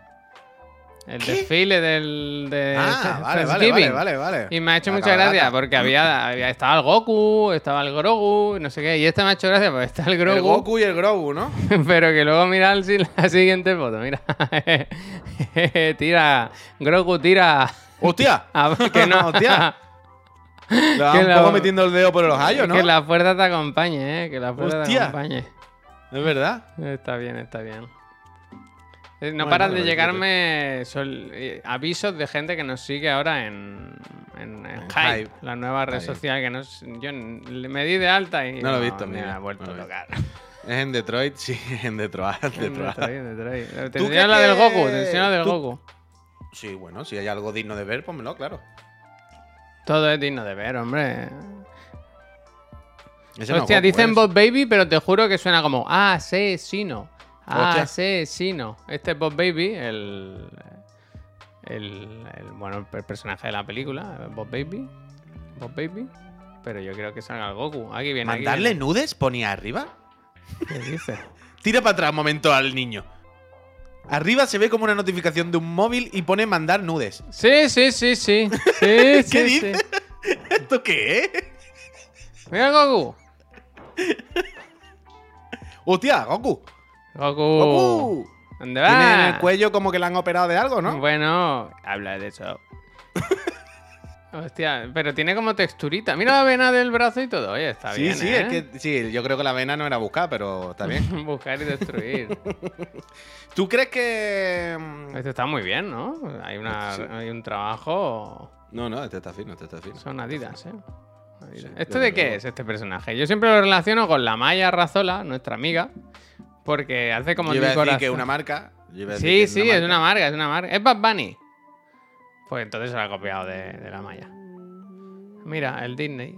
El desfile del de Ah, vale, vale, vale. Y me ha hecho mucha gracia porque había, había estaba el Goku, estaba el Grogu, no sé qué. Y este me ha hecho gracia porque está el Grogu. El Goku y el Grogu, ¿no? Pero que luego mira la siguiente foto, mira. tira. Grogu tira. ¡Hostia! que no. ¡Hostia! Le va Que un la- poco metiendo el dedo por los ojos, ¿no? Que la fuerza te acompañe, eh. Que la fuerza te Hostia. acompañe. Es verdad. Está bien, está bien. Eh, No Bueno, paran de llegarme sol- eh, avisos de gente que nos sigue ahora en, en, en En Hype, Hype. la nueva red Hype. social que nos, yo me di de alta y No lo he visto, me ha vuelto no a tocar. Es en Detroit, sí, en Detroit. En Detroit. Detroit. Te ¿Tú enseño crees la del Goku, te enseño la del tú- Goku. Sí, bueno, si hay algo digno de ver, pónmelo, claro. Todo es digno de ver, hombre. Ese no es Hostia, dicen Bob Baby, pero te juro que suena como asesino. Hostia. Asesino. Este es Bob Baby, el, el, el- bueno, el personaje de la película, Bob Baby. Bob Baby. Pero yo creo que salga el Goku. Aquí viene. aquí ¿Mandarle viene. nudes? Ponía arriba. ¿Qué dice? Tira para atrás un momento al niño. Arriba se ve como una notificación de un móvil y pone mandar nudes. Sí, sí, sí, sí. Sí, ¿Qué sí, dice? sí. ¿Esto qué es? Mira Goku. ¡Hostia, Goku! Goku. ¡Goku! ¿Dónde Tiene en va? el cuello como que le han operado de algo, ¿no? Bueno, habla de eso. Hostia, pero tiene como texturita. Mira la vena del brazo y todo. Oye, está sí, bien. sí, ¿eh? es que sí, yo creo que la vena no era buscar, pero está bien. Buscar y destruir. ¿Tú crees que.? Esto está muy bien, ¿no? Hay, una, Sí. hay un trabajo. No, no, este está fino, este está fino. Son Adidas, ¿eh? Adidas. Sí, ¿Esto desde de qué es, este personaje? Yo siempre lo relaciono con la Maya Razola, nuestra amiga. Porque hace como Yo iba a decir que una marca. yo iba a decir Sí, que sí, es una marca, es una marca. Es Bad Bunny. Pues entonces se lo ha copiado de, de la Maya. Mira, el Disney.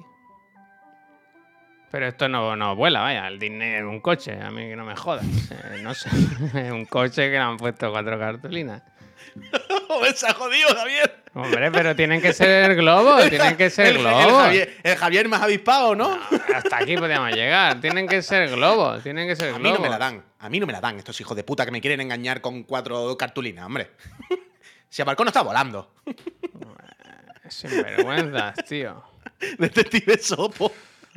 Pero esto no, no vuela, vaya. El Disney es un coche, a mí que no me jodas. Eh, no sé. Es un coche que le han puesto cuatro cartulinas. se ha jodido, Javier! Hombre, pero tienen que ser globos, tienen que ser el, el globos. Javier, el Javier más avispado, ¿no? No, hasta aquí podíamos llegar. Tienen que ser globos, tienen que ser A globos. mí no me la dan. A mí no me la dan estos hijos de puta que me quieren engañar con cuatro cartulinas, hombre. si el balcón no está volando. Sinvergüenzas, tío. Detective Sopo.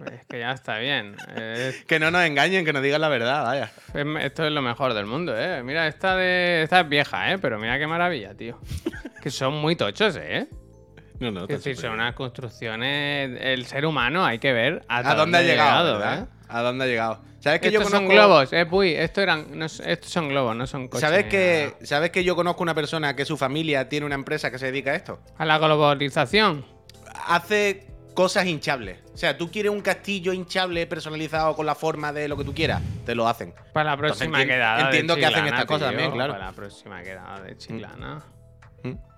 Es que ya está bien. Es- Que no nos engañen, que nos digan la verdad, vaya. es- esto es lo mejor del mundo, ¿eh? Mira, esta, de, esta es vieja, ¿eh? Pero mira qué maravilla, tío. Que son muy tochos, ¿eh? No, no, Es decir, son unas construcciones. El ser humano hay que ver ¿A dónde ha llegado? ¿eh? ¿A dónde ha llegado? ¿Sabes que yo Estos conozco... son globos, eh, Puy. Esto eran, no estos son globos, no son coches. ¿Sabes que. ¿Sabes que yo conozco una persona que su familia tiene una empresa que se dedica a esto? A la globalización. Hace cosas hinchables. O sea, tú quieres un castillo hinchable personalizado con la forma de lo que tú quieras, te lo hacen. Para la Entonces próxima entiendo- quedada. de entiendo que hacen estas cosas también, claro. Para la próxima quedada de Chiclana.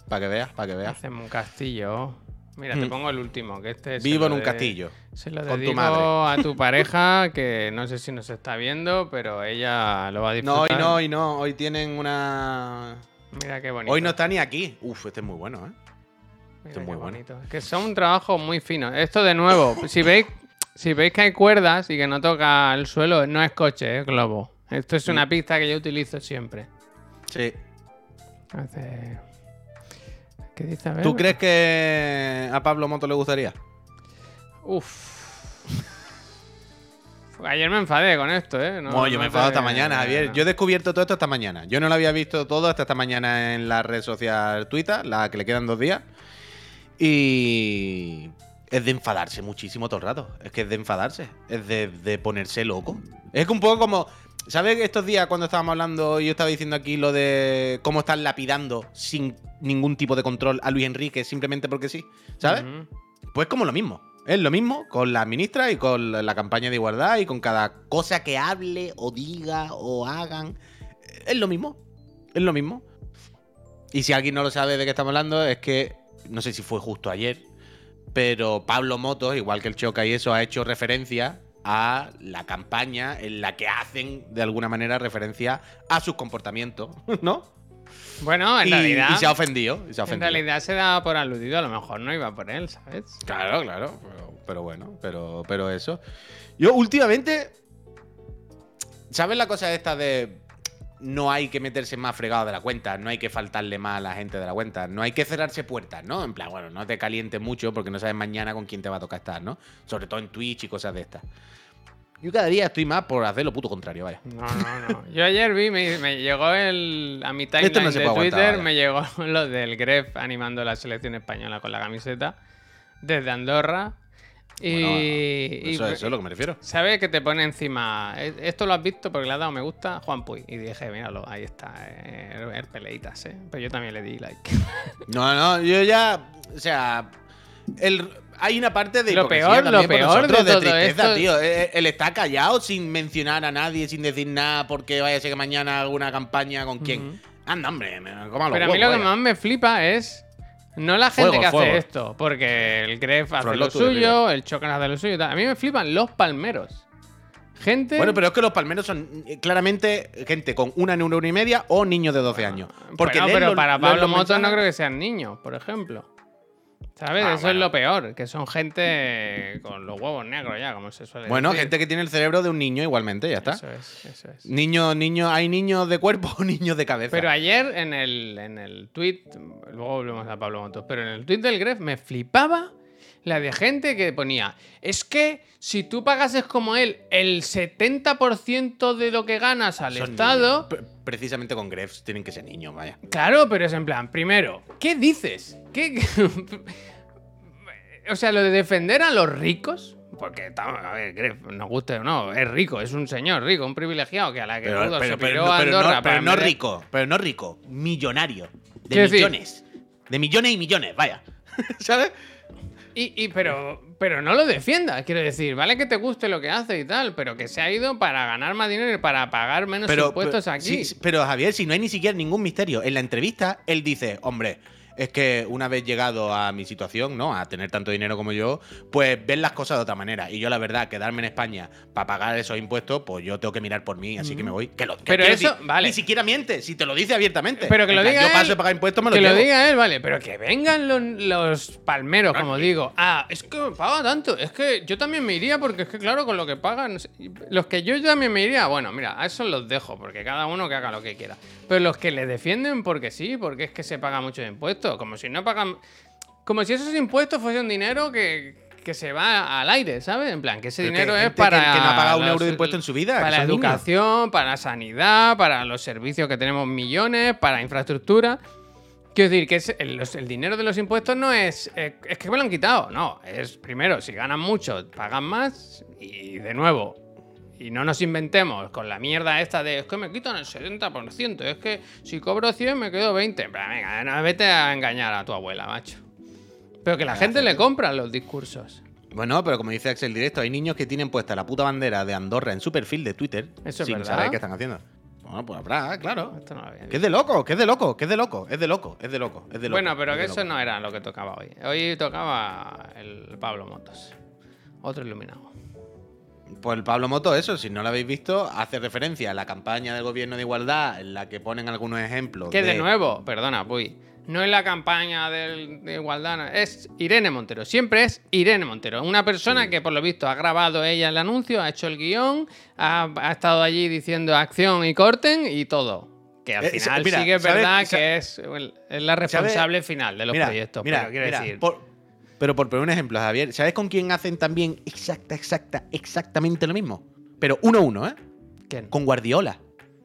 Para que veas, para que veas. Hacemos un castillo. Mira, te Mm. pongo el último, que este es. Vivo en un castillo. Se lo con tu madre. a tu pareja, que no sé si nos está viendo, pero ella lo va a No, disfrutar. hoy no, hoy no. Hoy tienen una. Mira qué bonito. Hoy no está ni aquí. Uf, este es muy bueno, ¿eh? Mira es muy bueno. bonito. Es que son un trabajo muy fino. Esto de nuevo, si veis, si veis que hay cuerdas y que no toca el suelo, no es coche, es globo. Esto es una pista que yo utilizo siempre. Sí. Hace... ¿Qué dice? A ver. ¿Tú crees que a Pablo Moto le gustaría? Uf. Ayer me enfadé con esto, ¿eh? No- No, yo me enfadado esta mañana, Javier. Yo he descubierto todo esto esta mañana. Yo no lo había visto todo hasta esta mañana en la red social Twitter, la que le quedan dos días. Y es de enfadarse muchísimo todo el rato. Es que es de enfadarse. Es de, de ponerse loco. Es que un poco como. ¿Sabes estos días cuando estábamos hablando yo estaba diciendo aquí lo de cómo están lapidando sin ningún tipo de control a Luis Enrique simplemente porque sí? ¿Sabes? Ujú. Pues como lo mismo. Es lo mismo con la ministra y con la campaña de igualdad y con cada cosa que hable o diga o hagan. Es lo mismo. Es lo mismo. Y si alguien no lo sabe de qué estamos hablando, es que no sé si fue justo ayer, pero Pablo Motos, igual que el Choca y eso, ha hecho referencia a la campaña en la que hacen de alguna manera referencia a sus comportamientos, ¿no? Bueno, en y, realidad. y se ha ofendido. y se ha en realidad se daba por aludido, a lo mejor no iba por él, ¿sabes? Claro, claro. Pero, pero bueno, pero, pero eso. Yo últimamente. ¿Sabes la cosa esta de. No hay que meterse más fregado de la cuenta, no hay que faltarle más a la gente de la cuenta, no hay que cerrarse puertas, ¿no? En plan, bueno, no te calientes mucho porque no sabes mañana con quién te va a tocar estar, ¿no? Sobre todo en Twitch y cosas de estas. Yo cada día estoy más por hacer lo puto contrario, vaya. No, no, no. Yo ayer vi, me, me llegó el. A mi timeline no de aguantar, Twitter, me llegó lo del Gref animando la selección española con la camiseta desde Andorra. Y. Bueno, y- Eso, eso es lo que me refiero. ¿Sabes que te pone encima? "E- Esto lo has visto porque le has dado me gusta Juan Puy. Y dije, míralo, ahí está, eh, el, el peleitas, ¿eh? Pero yo también le di like. No, no, yo ya. O sea. El, hay una parte de Lo peor, lo peor nosotros, de, tristeza, esto- tío. Eh, Él está callado sin mencionar a nadie, sin decir nada, porque vaya a ser que mañana alguna campaña con quién. Ujú. Anda, hombre, me Pero a mí lo que vaya. más me flipa es. No la gente Fuego, que fuego. hace esto, porque el Gref hace lo suyo, el Chocan hace lo suyo y tal. A mí me flipan los palmeros. Gente. Bueno, pero es que los palmeros son eh, claramente gente con una neurona y media o niños de 12 años. Porque Bueno, leer pero los- para Pablo Motos no creo que sean niños, por ejemplo. ¿Sabes? Ah, Eso bueno. es lo peor, que son gente con los huevos negros ya, como se suele Bueno, decir. gente que tiene el cerebro de un niño igualmente, ya está. Eso es, eso es. Niños, niños, hay niños de cuerpo o niños de cabeza. Pero ayer en el, en el tweet, luego volvemos a Pablo Motos, pero en el tweet del Gref me flipaba la de gente que ponía, es que si tú pagases como él el 70% de lo que ganas al Son Estado, niños. Pre- Precisamente con Grefs tienen que ser niños, vaya. Claro, pero es en plan, primero, ¿qué dices? ¿Qué? o sea, lo de defender a los ricos, porque a ver, Gref, nos guste o no, es rico, es un señor rico, un privilegiado que a la que Pero, se pero piró a pero no- Andorra pero no rico, pero no rico, millonario. De decir- millones. De millones y millones, vaya. ¿Sabes? Y, y- pero, pero no lo defienda, quiero decir, vale que te guste lo que hace y tal, pero que se ha ido para ganar más dinero y para pagar menos Pero, impuestos pero- aquí. sí, pero Javier, si no hay ni siquiera ningún misterio. En la entrevista, él dice, hombre, es que una vez llegado a mi situación, ¿no? A tener tanto dinero como yo, pues ver las cosas de otra manera. Y yo, la verdad, quedarme en España para pagar esos impuestos, pues yo tengo que mirar por mí, así que me voy. Que lo, que Pero eso- decir, vale. Ni siquiera miente, si te lo dice abiertamente. Pero que lo diga Yo él, paso de pagar impuestos, me lo que lo diga él, vale, pero que vengan los, los palmeros, como digo. Ah, es que paga tanto. Es que yo también me iría porque es que, claro, con lo que pagan. Los que yo también me iría, bueno, mira, a eso los dejo, porque cada uno que haga lo que quiera. Pero los que le defienden porque sí, porque es que se paga mucho de Como si no pagan. Como si esos impuestos fuesen dinero que. Que se va al aire, ¿sabes? En plan, que ese Pero dinero es gente que- para. que no ha pagado un euro de impuesto en su vida, Para la niños. educación, para la sanidad, para los servicios que tenemos millones, para infraestructura. Quiero decir que es el, los- el dinero de los impuestos no es. eh, es que me lo han quitado. No, es primero, si ganan mucho, pagan más. Y de nuevo. Y no nos inventemos con la mierda esta de es que me quitan el 70%. Es que si cobro 100 me quedo 20. En plan, Venga, no, vete a engañar a tu abuela, macho. Pero que la gente le compra los discursos. Bueno, pero como dice Axel Directo, hay niños que tienen puesta la puta bandera de Andorra en su perfil de Twitter Eso es sin verdad. saber qué están haciendo. Bueno, pues habrá, claro. Esto no lo había Que es de loco, que es de loco, que es de loco, es de loco, es de loco, es de loco. Bueno, pero es que eso loco. no era lo que tocaba hoy. Hoy tocaba el Pablo Motos. Otro iluminado. Pues el Pablo Moto, eso, si no lo habéis visto, hace referencia a la campaña del gobierno de igualdad en la que ponen algunos ejemplos. Que de nuevo, perdona, Puy. No es la campaña del- de igualdad, es Irene Montero. Siempre es Irene Montero. Una persona que por lo visto ha grabado ella el anuncio, ha hecho el guion, ha, ha estado allí diciendo acción y corten y todo. Que al Eh, final mira, sí que es ¿sabes- verdad que es, es la responsable final de los Mira, proyectos. mira, pero quiero decir, por- pero por poner un ejemplo, Javier, ¿sabes con quién hacen también exacta, exacta, exactamente lo mismo? Pero uno a uno, ¿eh? ¿quién? Con Guardiola.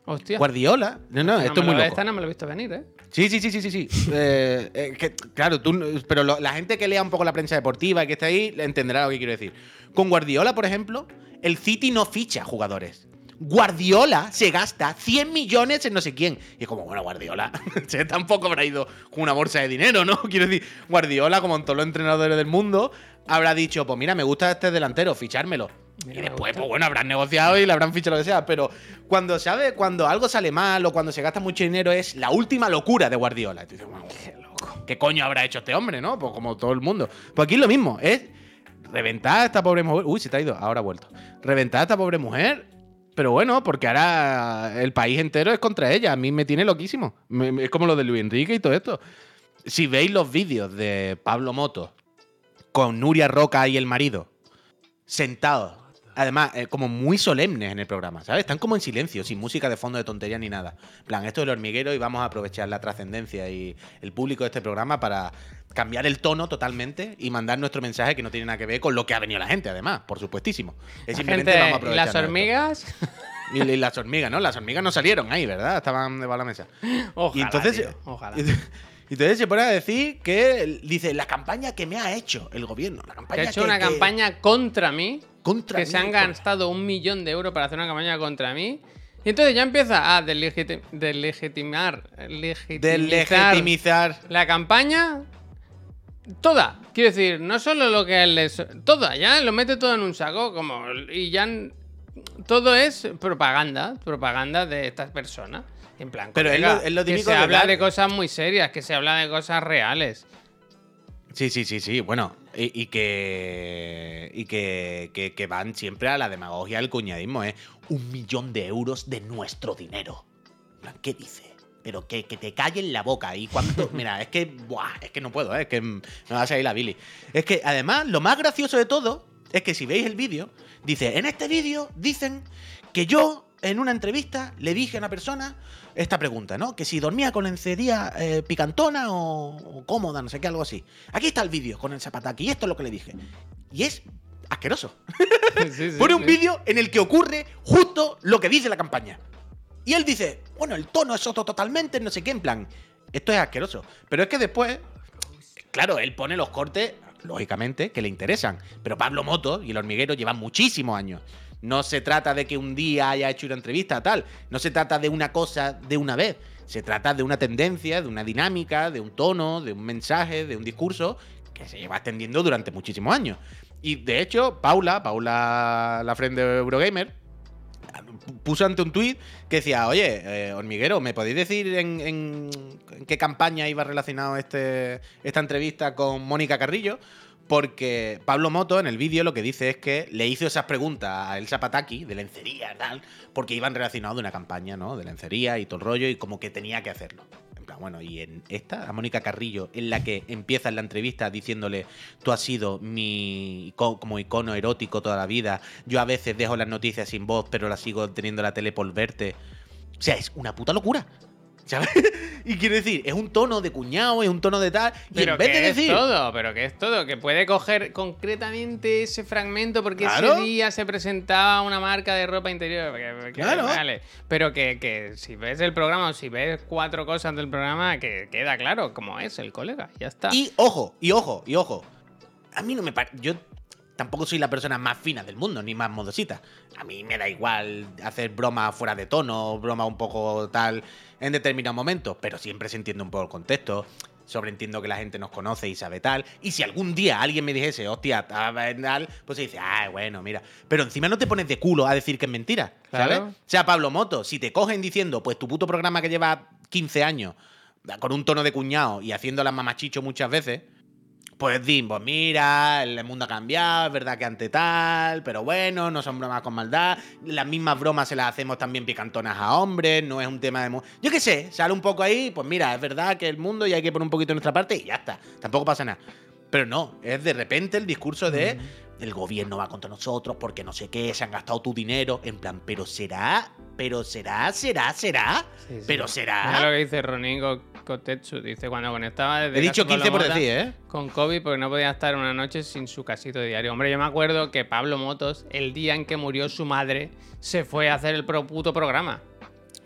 Hostia. Guardiola. No, no, esto es muy lo- loco. Esta no me lo he visto venir, ¿eh? Sí, sí, sí, sí, sí, sí. Eh, eh, que, claro, tú, pero lo- la gente que lea un poco la prensa deportiva y que está ahí entenderá lo que quiero decir. Con Guardiola, por ejemplo, el City no ficha jugadores. Guardiola se gasta 100 millones en no sé quién. Y es como, bueno, Guardiola, tampoco habrá ido con una bolsa de dinero, ¿no? Quiero decir, Guardiola, como en todos los entrenadores del mundo, habrá dicho, pues mira, me gusta este delantero, fichármelo. Mira, y después, pues bueno, habrán negociado y le habrán fichado lo que sea. Pero cuando sabe, cuando algo sale mal o cuando se gasta mucho dinero, es la última locura de Guardiola. Y tú dices, "Bueno, qué loco. ¿Qué coño habrá hecho este hombre, no? Pues como todo el mundo. Pues aquí es lo mismo, es reventar a esta pobre mujer. Uy, se te ha ido, ahora ha vuelto. Reventar a esta pobre mujer. Pero bueno, porque ahora el país entero es contra ella. A mí me tiene loquísimo. Es como lo de Luis Enrique y todo esto. Si veis los vídeos de Pablo Moto con Nuria Roca y el marido sentados, además, eh, como muy solemnes en el programa, ¿sabes? Están como en silencio, sin música de fondo de tontería ni nada. En plan, esto es el hormiguero y vamos a aprovechar la trascendencia y el público de este programa para cambiar el tono totalmente y mandar nuestro mensaje que no tiene nada que ver con lo que ha venido la gente, además, por supuestísimo. Es La simplemente gente- vamos a aprovechar las esto. hormigas. Y, y las hormigas, ¿no? Las hormigas no salieron ahí, ¿verdad? Estaban debajo de la mesa. Ojalá, y entonces, tío, ojalá. y entonces se pone a decir que dice la campaña que me ha hecho el gobierno, la Que campaña ha hecho una que- campaña contra mí. contra que mí, se han gastado un millón de euros para hacer una campaña contra mí. Y entonces ya empieza a deslegiti- deslegitimar, legitimizar la campaña. Toda. Quiero decir, no solo lo que les. Toda, ya lo mete todo en un saco. Como, y ya. Todo es propaganda. Propaganda de estas personas. En plan, Pero es colega, lo- es lo que típico se de habla de cosas muy serias, que se habla de cosas reales. Sí, sí, sí, sí. Bueno, y, y que. Y que, que, que van siempre a la demagogia, al cuñadismo, ¿eh? Un millón de euros de nuestro dinero. ¿Qué dice? Pero que, que te callen la boca. ¿Y cuánto? Mira, es que. Buah, es que no puedo, ¿eh? Es que me va a salir la Billy. Es que además, lo más gracioso de todo es que si veis el vídeo, dice: En este vídeo dicen que yo, en una entrevista, le dije a una persona esta pregunta, ¿no? Que si dormía con lencería eh, picantona o, o cómoda, no sé qué, algo así. Aquí está el vídeo con el zapataki y esto es lo que le dije. Y es asqueroso. Sí, sí, Pone un sí. vídeo en el que ocurre justo lo que dice la campaña. Y él dice, bueno, el tono es otro totalmente, no sé qué, en plan. Esto es asqueroso. Pero es que después, claro, él pone los cortes, lógicamente, que le interesan. Pero Pablo Moto y el hormiguero llevan muchísimos años. No se trata de que un día haya hecho una entrevista, tal. No se trata de una cosa de una vez. Se trata de una tendencia, de una dinámica, de un tono, de un mensaje, de un discurso que se lleva extendiendo durante muchísimos años. Y de hecho, Paula, Paula, la friend de Eurogamer, puso ante un tuit que decía, oye, eh, hormiguero, ¿me podéis decir en, en- qué campaña iba relacionado este, esta entrevista con Mónica Carrillo? Porque Pablo Moto en el vídeo lo que dice es que le hizo esas preguntas a Elsa Pataki de lencería tal, porque iban relacionados de una campaña, ¿no? De lencería y todo el rollo y como que tenía que hacerlo. Bueno, y en esta, a Mónica Carrillo, en la que empieza en la entrevista diciéndole, tú has sido mi como icono erótico toda la vida, yo a veces dejo las noticias sin voz, pero las sigo teniendo en la tele por verte. O sea, es una puta locura. ¿Sabes? Y quiero decir, es un tono de cuñado, es un tono de tal. Y Pero en vez que de es decir. todo, pero que es todo, que puede coger concretamente ese fragmento porque Claro. ese día se presentaba una marca de ropa interior. Claro. Vale. Pero que, que si ves el programa o si ves cuatro cosas del programa, que queda claro cómo es el colega. Ya está. Y ojo, y ojo, y ojo. A mí no me parece. Yo tampoco soy la persona más fina del mundo, ni más modosita. A mí me da igual hacer bromas fuera de tono, broma un poco tal en determinados momentos, pero siempre se entiende un poco el contexto. Sobreentiendo que la gente nos conoce y sabe tal. Y si algún día alguien me dijese, hostia, tal, tal", pues se dice, ah, bueno, mira. Pero encima no te pones de culo a decir que es mentira, ¿sabes? Claro. O sea, Pablo Moto, si te cogen diciendo, pues tu puto programa que lleva 15 años, con un tono de cuñado y haciendo las mamachicho muchas veces, pues di, pues mira, el mundo ha cambiado, es verdad que ante tal, pero bueno, no son bromas con maldad. Las mismas bromas se las hacemos también picantonas a hombres, no es un tema de... Yo qué sé, sale un poco ahí, pues mira, es verdad que el mundo y hay que poner un poquito de nuestra parte y ya está, tampoco pasa nada. Pero no, es de repente el discurso de el gobierno va contra nosotros porque no sé qué, se han gastado tu dinero, en plan, pero será, pero será, será, será, Sí, sí. pero Mira será... lo que dice Roningo Kotetsu. Dice cuando conectaba desde He dicho casa con 15 por decir, ¿eh? Con COVID porque no podía estar una noche sin su casito diario. Hombre, yo me acuerdo que Pablo Motos, el día en que murió su madre, se fue a hacer el pro puto programa.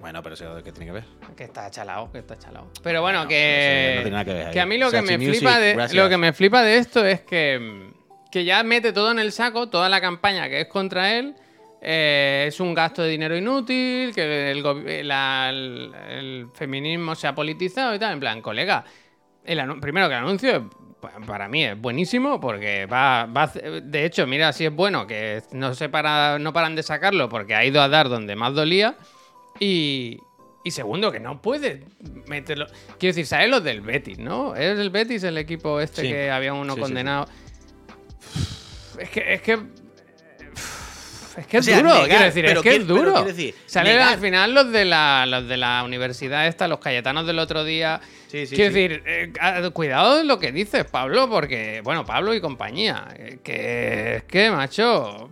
Bueno, pero eso ¿qué tiene que ver? Que está chalado, que está chalado. Pero bueno, No, que. eso no tiene nada que ver que a mí lo que me Music, flipa de. gracias. Lo que me flipa de esto es que. Que ya mete todo en el saco, toda la campaña que es contra él. Eh, es un gasto de dinero inútil, que el, gobi- la- el- el feminismo se ha politizado y tal. En plan, colega, el primero que el anuncio para mí es buenísimo porque va, va de hecho, mira si es bueno que no se para, no paran de sacarlo porque ha ido a dar donde más dolía y, y segundo que no puede meterlo. Quiero decir, ¿sabes los del Betis, no? Es el Betis el equipo este Sí. que había uno Sí, sí, condenado. Es que es que es que O es sea, duro, negar, quiero decir, es que es duro. decir, Salen negar. al final los de la los de la universidad esta, los cayetanos del otro día. Sí, sí, quiero sí. decir, eh, ah, cuidado de lo que dices, Pablo, porque bueno, Pablo y compañía, eh, que es que macho,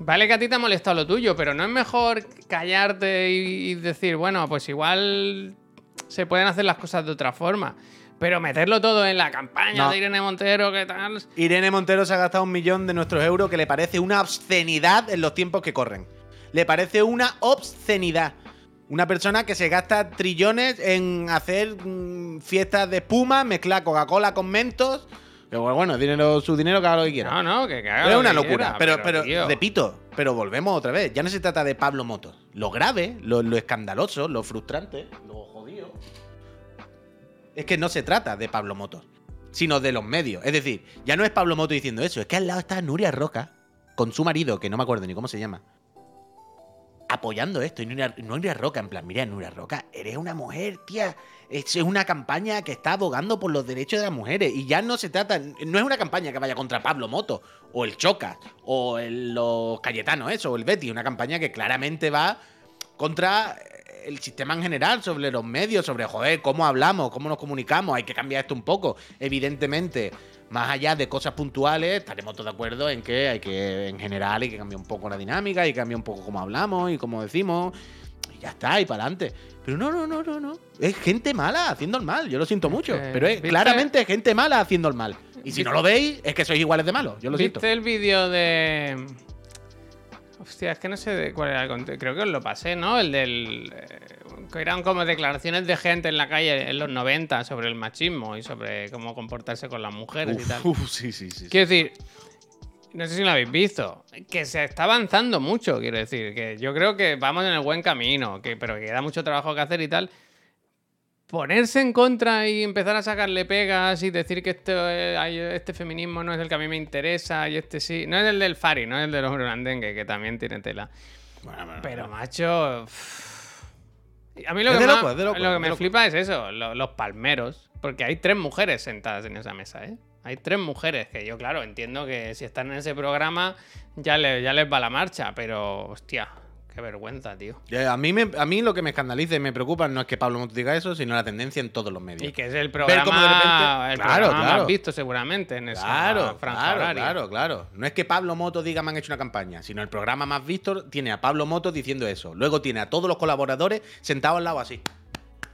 vale que a ti te ha molestado lo tuyo, pero no es mejor callarte y decir, bueno, pues igual se pueden hacer las cosas de otra forma. Pero meterlo todo en la campaña No. de Irene Montero, ¿qué tal? Irene Montero se ha gastado un millón de nuestros euros que le parece una obscenidad en los tiempos que corren. Le parece una obscenidad. Una persona que se gasta trillones en hacer mm, fiestas de espuma, mezclar Coca-Cola con mentos. Que bueno, dinero, su dinero que haga lo que quiera. No, no, que, que haga Pero es lo una que locura. quiera, pero, pero, tío. repito, pero volvemos otra vez. Ya no se trata de Pablo Motos. Lo grave, lo, lo escandaloso, lo frustrante, lo. Es que no se trata de Pablo Motos, sino de los medios. Es decir, ya no es Pablo Motos diciendo eso, es que al lado está Nuria Roca con su marido, que no me acuerdo ni cómo se llama. Apoyando esto, y Nuria, Nuria Roca, en plan, mira, Nuria Roca, eres una mujer, tía. Es una campaña que está abogando por los derechos de las mujeres. Y ya no se trata, no es una campaña que vaya contra Pablo Moto, o el Choca, o el- los Cayetanos, eso, o el Betty. Una campaña que claramente va contra el sistema en general, sobre los medios, sobre, joder, cómo hablamos, cómo nos comunicamos. Hay que cambiar esto un poco. Evidentemente, más allá de cosas puntuales, estaremos todos de acuerdo en que hay que, en general, hay que cambiar un poco la dinámica, hay que cambiar un poco cómo hablamos y cómo decimos. Y ya está, y para adelante. Pero no, no, no, no, no. Es gente mala haciendo el mal. Yo lo siento mucho. pero es ¿viste? claramente gente mala haciendo el mal. Y si ¿Viste? no lo veis, es que sois iguales de malos. Yo lo siento. ¿Viste el vídeo de. Hostia, es que no sé de cuál era el contexto. Creo que os lo pasé, ¿no? El del. eh, que eran como declaraciones de gente en la calle en los 90 sobre el machismo y sobre cómo comportarse con las mujeres y tal. Uf, sí, sí. sí. Quiero decir, no sé si lo habéis visto, que se está avanzando mucho, quiero decir, que yo creo que vamos en el buen camino, que, pero que queda mucho trabajo que hacer y tal. Ponerse en contra y empezar a sacarle pegas y decir que este, eh, este feminismo no es el que a mí me interesa y este sí. No es el del Fari, no es el de los Groenlandengue, que también tiene tela. Bueno, bueno, Pero, bueno. macho. A mí lo Es que, más- loco, lo me loco. flipa es eso, lo- los palmeros. Porque hay tres mujeres sentadas en esa mesa, ¿eh? Hay tres mujeres que yo, claro, entiendo que si están en ese programa ya, le- ya les va la marcha, pero hostia, qué vergüenza, tío. Eh, A mí, me- a mí lo que me escandaliza y me preocupa no es que Pablo Moto diga eso, sino la tendencia en todos los medios. Y que es el programa, de repente- el Claro, programa claro. más visto seguramente en esa Claro, franja claro, claro, claro. No es que Pablo Moto diga me han hecho una campaña, sino el programa más visto tiene a Pablo Moto diciendo eso. Luego tiene a todos los colaboradores sentados al lado así.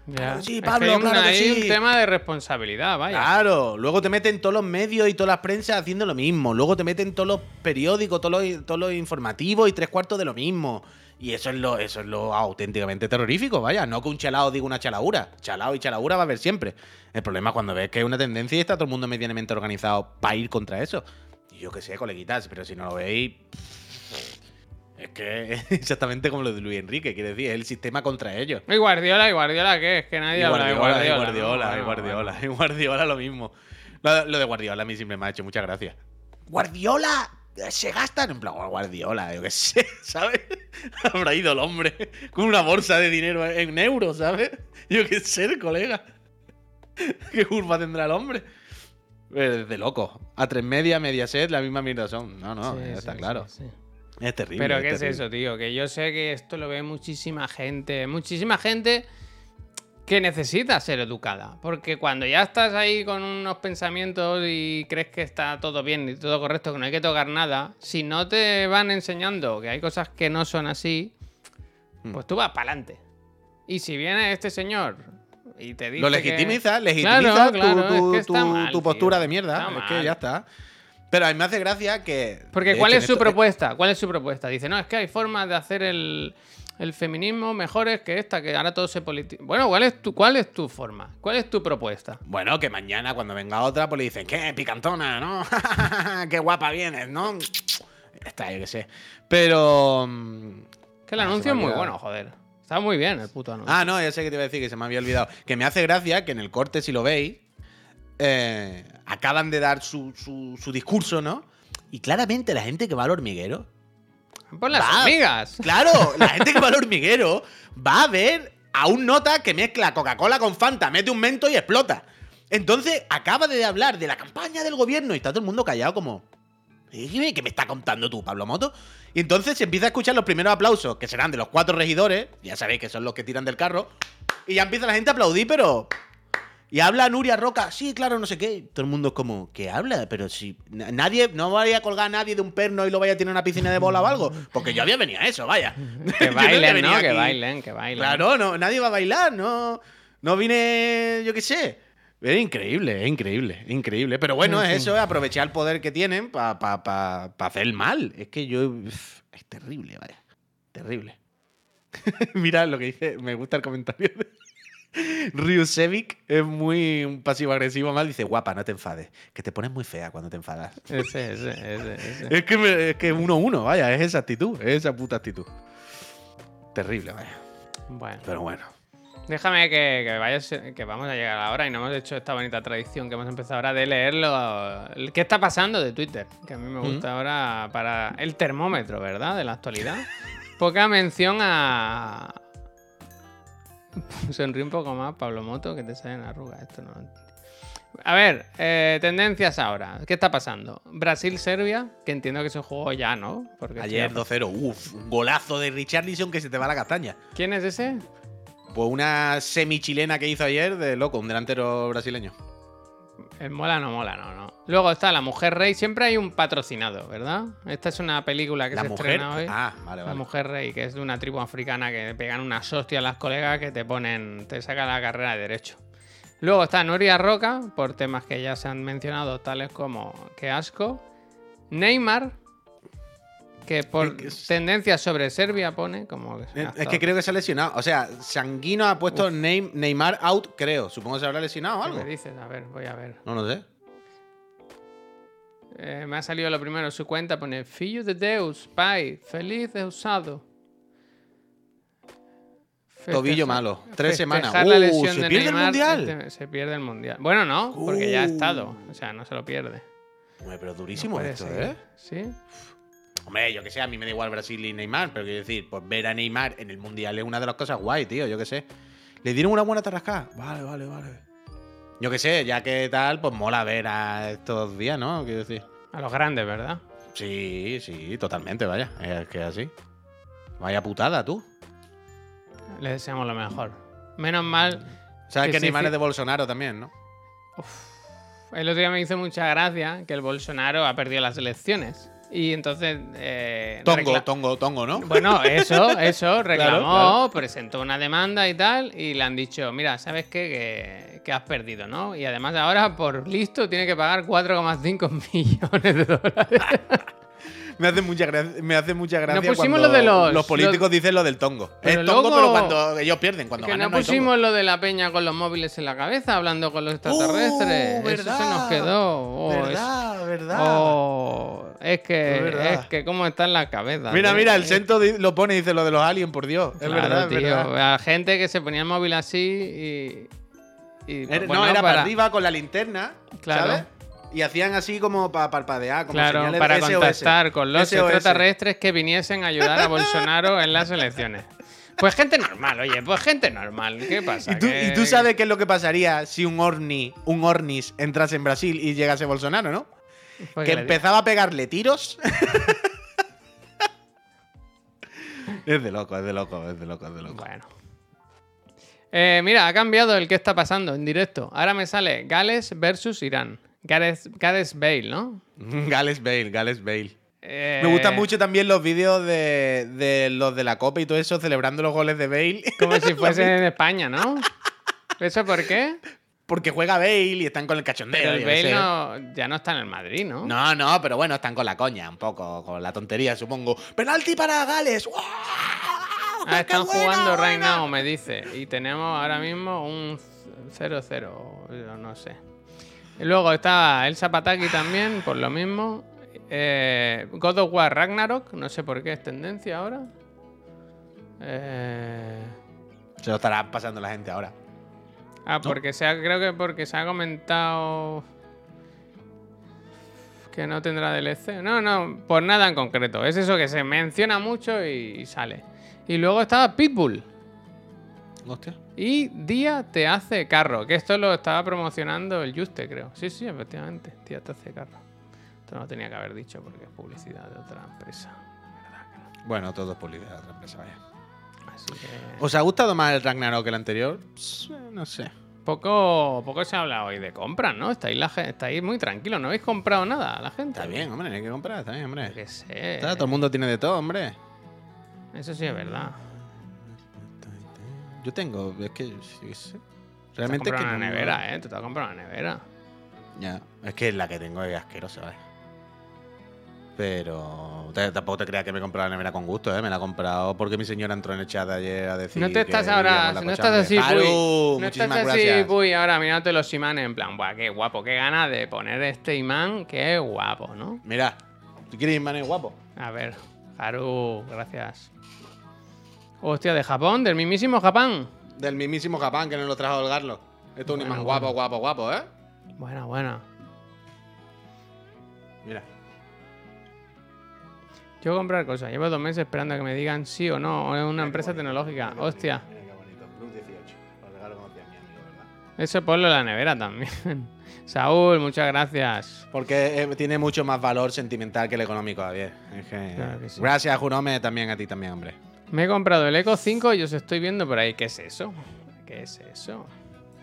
Ya. Sí, Es que Pablo, hay un- claro que hay sí. un tema de responsabilidad, vaya. Claro, luego te meten todos los medios y todas las prensas haciendo lo mismo. Luego te meten todos los periódicos, todos los, todos los informativos y tres cuartos de lo mismo. Y eso es lo, eso es lo auténticamente terrorífico, vaya. No que un chalao diga una chalaura. Chalao y chalaura va a haber siempre. El problema es cuando ves que es una tendencia y está todo el mundo medianamente organizado para ir contra eso. Y yo qué sé, coleguitas, pero si no lo veis. Es que es exactamente como lo de Luis Enrique, quiere decir, es el sistema contra ellos. ¿Y Guardiola? ¿Y Guardiola qué? Es que nadie Y habla de Guardiola, y Guardiola. ¿no? Guardiola, y Bueno, Guardiola, bueno. y Guardiola lo mismo. Lo, lo de Guardiola a mí siempre me ha hecho muchas gracias. Guardiola se gastan en plan, "Oh, Guardiola, yo qué sé, ¿sabes? Habrá ido el hombre con una bolsa de dinero en euros, ¿sabes? Yo qué sé, el colega. ¿Qué curva tendrá el hombre? De loco. A tres media, media set, la misma mierda son. No, no, Sí, ya sí, está sí, claro. sí. Es terrible. Pero ¿qué es eso, tío? Que yo sé que esto lo ve muchísima gente. Muchísima gente que necesita ser educada. Porque cuando ya estás ahí con unos pensamientos y crees que está todo bien y todo correcto, que no hay que tocar nada, si no te van enseñando que hay cosas que no son así, Hmm. pues tú vas para adelante. Y si viene este señor y te dice Lo que- legitimiza, legitimiza Claro, tu- claro, tu, es que está tu- mal, tu tío. postura de mierda. Es que ya está. Pero a mí me hace gracia que. Porque ¿cuál hecho, es su esto- propuesta? ¿Cuál es su propuesta? Dice, no, es que hay formas de hacer el, el feminismo mejores que esta, que ahora todo se politiza. Bueno, ¿cuál es, tu, ¿cuál es tu forma? ¿Cuál es tu propuesta? Bueno, que mañana cuando venga otra, pues le dicen, ¿qué? Picantona, ¿no? qué guapa vienes, ¿no? Está, yo qué sé. Pero. mm, Que el Ah, anuncio es muy bueno, joder. Está muy bien el puto anuncio. Ah, no, ya sé que te iba a decir que se me había olvidado. Que me hace gracia que en el corte, si lo veis, eh, acaban de dar su, su- su discurso, ¿no? Y claramente la gente que va al hormiguero Por las va- hormigas. Claro, la gente que va al hormiguero va a ver a un nota que mezcla Coca-Cola con Fanta, mete un mento y explota. Entonces acaba de hablar de la campaña del gobierno y está todo el mundo callado como... "¿Eh, ¿Qué me está contando tú, Pablo Moto? Y entonces se empieza a escuchar los primeros aplausos, que serán de los cuatro regidores, ya sabéis que son los que tiran del carro, y ya empieza la gente a aplaudir, pero... Y habla Nuria Roca, sí, claro, no sé qué. Todo el mundo es como, ¿qué habla? Pero si na- nadie, no vaya a colgar a nadie de un perno y lo vaya a tener en una piscina de bola o algo. Porque yo había venido a eso, vaya. Que no bailen, venía ¿no? Que bailen, que bailen. Claro, no, nadie va a bailar, no, no vine, yo qué sé. Es increíble, es increíble, es increíble. Pero bueno, En es eso, es aprovechar el poder que tienen para hacer el mal. Es que yo. Es terrible, vaya. Terrible. Mira lo que dice, me gusta el comentario de Ryusevic, es muy pasivo-agresivo mal. Dice, guapa, no te enfades, que te pones muy fea cuando te enfadas. Ese, ese, ese, ese. Es que, me- es que uno a uno, vaya, es esa actitud, es esa puta actitud. Terrible, vaya. Bueno, Pero bueno. déjame que, que vayas, que vamos a llegar ahora y no hemos hecho esta bonita tradición que hemos empezado ahora de leerlo. ¿Qué está pasando de Twitter? Que a mí me gusta ahora para el termómetro, ¿verdad? De la actualidad. Poca mención a. Sonríe un poco más, Pablo Moto, que te salen arrugas. Esto no lo. A ver, eh, tendencias ahora. ¿Qué está pasando? Brasil-Serbia, que entiendo que se jugó ya, ¿no? Porque Ayer ya- 2-0, uff, un golazo de Richarlison que se te va la castaña. ¿Quién es ese? Pues una semi-chilena que hizo ayer de loco, un delantero brasileño. El mola no mola, no, no. Luego está La Mujer Rey. Siempre hay un patrocinado, ¿verdad? Esta es una película que La se mujer. estrena hoy. Ah, vale, La. Mujer Rey, que es de una tribu africana que pegan unas hostias a las colegas que te ponen, te sacan la carrera de Derecho. Luego está Nuria Roca, por temas que ya se han mencionado, tales como Qué asco. Neymar, que por Es tendencias sobre Serbia pone como que Es, que creo que se ha lesionado. O sea, Sanguino ha puesto Neym- Neymar out, creo. Supongo que se habrá lesionado o ¿Qué algo. me dices? A ver, voy a ver. No lo sé. Eh, me ha salido lo primero su cuenta, pone Filho de Deus, Pai, feliz de usado. Tobillo malo. Tres semanas. la Uh, lesión ¿se de pierde el Mundial? este- Se pierde el mundial. Bueno, no, porque ya ha Uh. estado. O sea, no se lo pierde. Hombre, pero durísimo esto. ¿eh? Sí. Hombre, yo que sé, a mí me da igual Brasil y Neymar, pero quiero decir, pues ver a Neymar en el Mundial es una de las cosas guay, tío, yo que sé. ¿Le dieron una buena tarrascada? Vale, vale, vale. Yo que sé, ya que tal, pues mola ver a estos días, ¿no? Quiero decir. A los grandes, ¿verdad? Sí, sí, totalmente, vaya. Es que así. Vaya putada, tú. Le deseamos lo mejor. Menos mal. Sabes que, Que Neymar sí. es de Bolsonaro también, ¿no? El otro día me hizo mucha gracia que el Bolsonaro ha perdido las elecciones. Y entonces. eh, Tongo, tongo, tongo, ¿no? Bueno, eso, eso, reclamó, claro. presentó una demanda y tal, y le han dicho, mira, ¿sabes qué? Que, que has perdido, ¿no? Y además ahora, por listo, tiene que pagar 4,5 millones de dólares. Me hace mucha gracia, me hace mucha gracia pusimos cuando lo de los- políticos dicen lo del tongo. Es tongo, luego- pero cuando ellos pierden, cuando que ganan no no pusimos lo de la peña con los móviles en la cabeza, hablando con los extraterrestres. Oh, eso se nos verdad, quedó. Oh, es- verdad, verdad. oh, es que, Es verdad. es que cómo está en la cabeza. Mira, tío. mira, el di- lo pone y dice lo de los aliens, por Dios. Es Claro, verdad, es tío. verdad. A gente que se ponía el móvil así y. y, Era- bueno, no, era para... arriba con la linterna, Claro. ¿sabes? Y hacían así como para parpadear, como Claro, señales para SOS. contactar con los SOS. extraterrestres que viniesen a ayudar a Bolsonaro en las elecciones. Pues gente normal, oye, pues gente normal. ¿Qué pasa? ¿Y tú, Que- y tú sabes qué es lo que pasaría si un Orni, un Ornis entrase en Brasil y llegase Bolsonaro, ¿no? Pues que empezaba a pegarle tiros. es de loco, es de loco, es de loco, es de loco. Bueno. Eh, mira, ha cambiado el que está pasando en directo. Ahora me sale Gales versus Irán. Gareth, Gareth Bale, ¿no? Gales Bale, Gales Bale. Eh, Me gustan mucho también los vídeos de, de los de la Copa y todo eso, celebrando los goles de Bale. Como si fuese en España, ¿no? ¿Eso por qué? Porque juega Bale y están con el cachondeo. Pero el Bale no, ya no está en el Madrid, ¿no? No, no, pero bueno, están con la coña, un poco, con la tontería, supongo. ¡Penalti para Gales! Ah, ¡Qué están buena, jugando right now, me dice. Y tenemos ahora mismo un 0-0, yo no sé. Y luego está el Zapataki también, por lo mismo. Eh, God of War Ragnarok, no sé por qué es tendencia ahora. Eh, Se lo estará pasando la gente ahora. ah, porque se ha, creo que porque se ha comentado que no tendrá DLC. No, no, por nada en concreto. Es eso que se menciona mucho y sale. Y luego estaba Pitbull. Hostia. Y Día te hace carro, que esto lo estaba promocionando el Juste, creo. Sí, sí, efectivamente. Día te hace carro. Esto no lo tenía que haber dicho porque es publicidad de otra empresa. ¿Verdad que no? Bueno, todo es publicidad de otra empresa, vaya. Así que. ¿Os ha gustado más el Ragnarok que el anterior? No sé. Poco, poco se habla hoy de compras, ¿no? Estáis, la, estáis muy tranquilos, no habéis comprado nada la gente. Está bien, hombre, hay que comprar, está bien, hombre. qué sé. Está, todo el mundo tiene de todo, hombre. Eso sí es verdad. Yo tengo, es que. sí, sí. Realmente es que. una no- nevera, ¿eh? Te has comprado una nevera. Ya, es que la que tengo es asquerosa, ¿vale? Pero tampoco te creas que me he comprado la nevera con gusto, ¿eh? Me la he comprado porque mi señora entró en el chat ayer a decir No te estás ahora, no estás así, Haru, Puy. No muchísimas estás así. Puy, ahora mirándote los imanes en plan, buah, qué guapo, qué ganas de poner este imán, qué guapo, ¿no? Mira, ¿tú quieres imanes guapo? A ver, Haru, gracias. Hostia, de Japón, del mismísimo Japón. Del mismísimo Japón que nos lo trajo el Garlo. Esto es un imán guapo, guapo, guapo, ¿eh? Buena, buena. Mira. Yo voy a comprar cosas, llevo dos meses esperando a que me digan sí o no, es una empresa tecnológica. Hostia, Mira qué bonito. Plus 18. Os regalo como mi amigo, ¿verdad? eso ponlo en la nevera también. Saúl, muchas gracias. Porque eh, tiene mucho más valor sentimental que el económico, Javier. Es que- Claro que sí. Gracias, Jurome, también a ti también, hombre. Me he comprado el Eco 5 y os estoy viendo por ahí. ¿Qué es eso? ¿Qué es eso?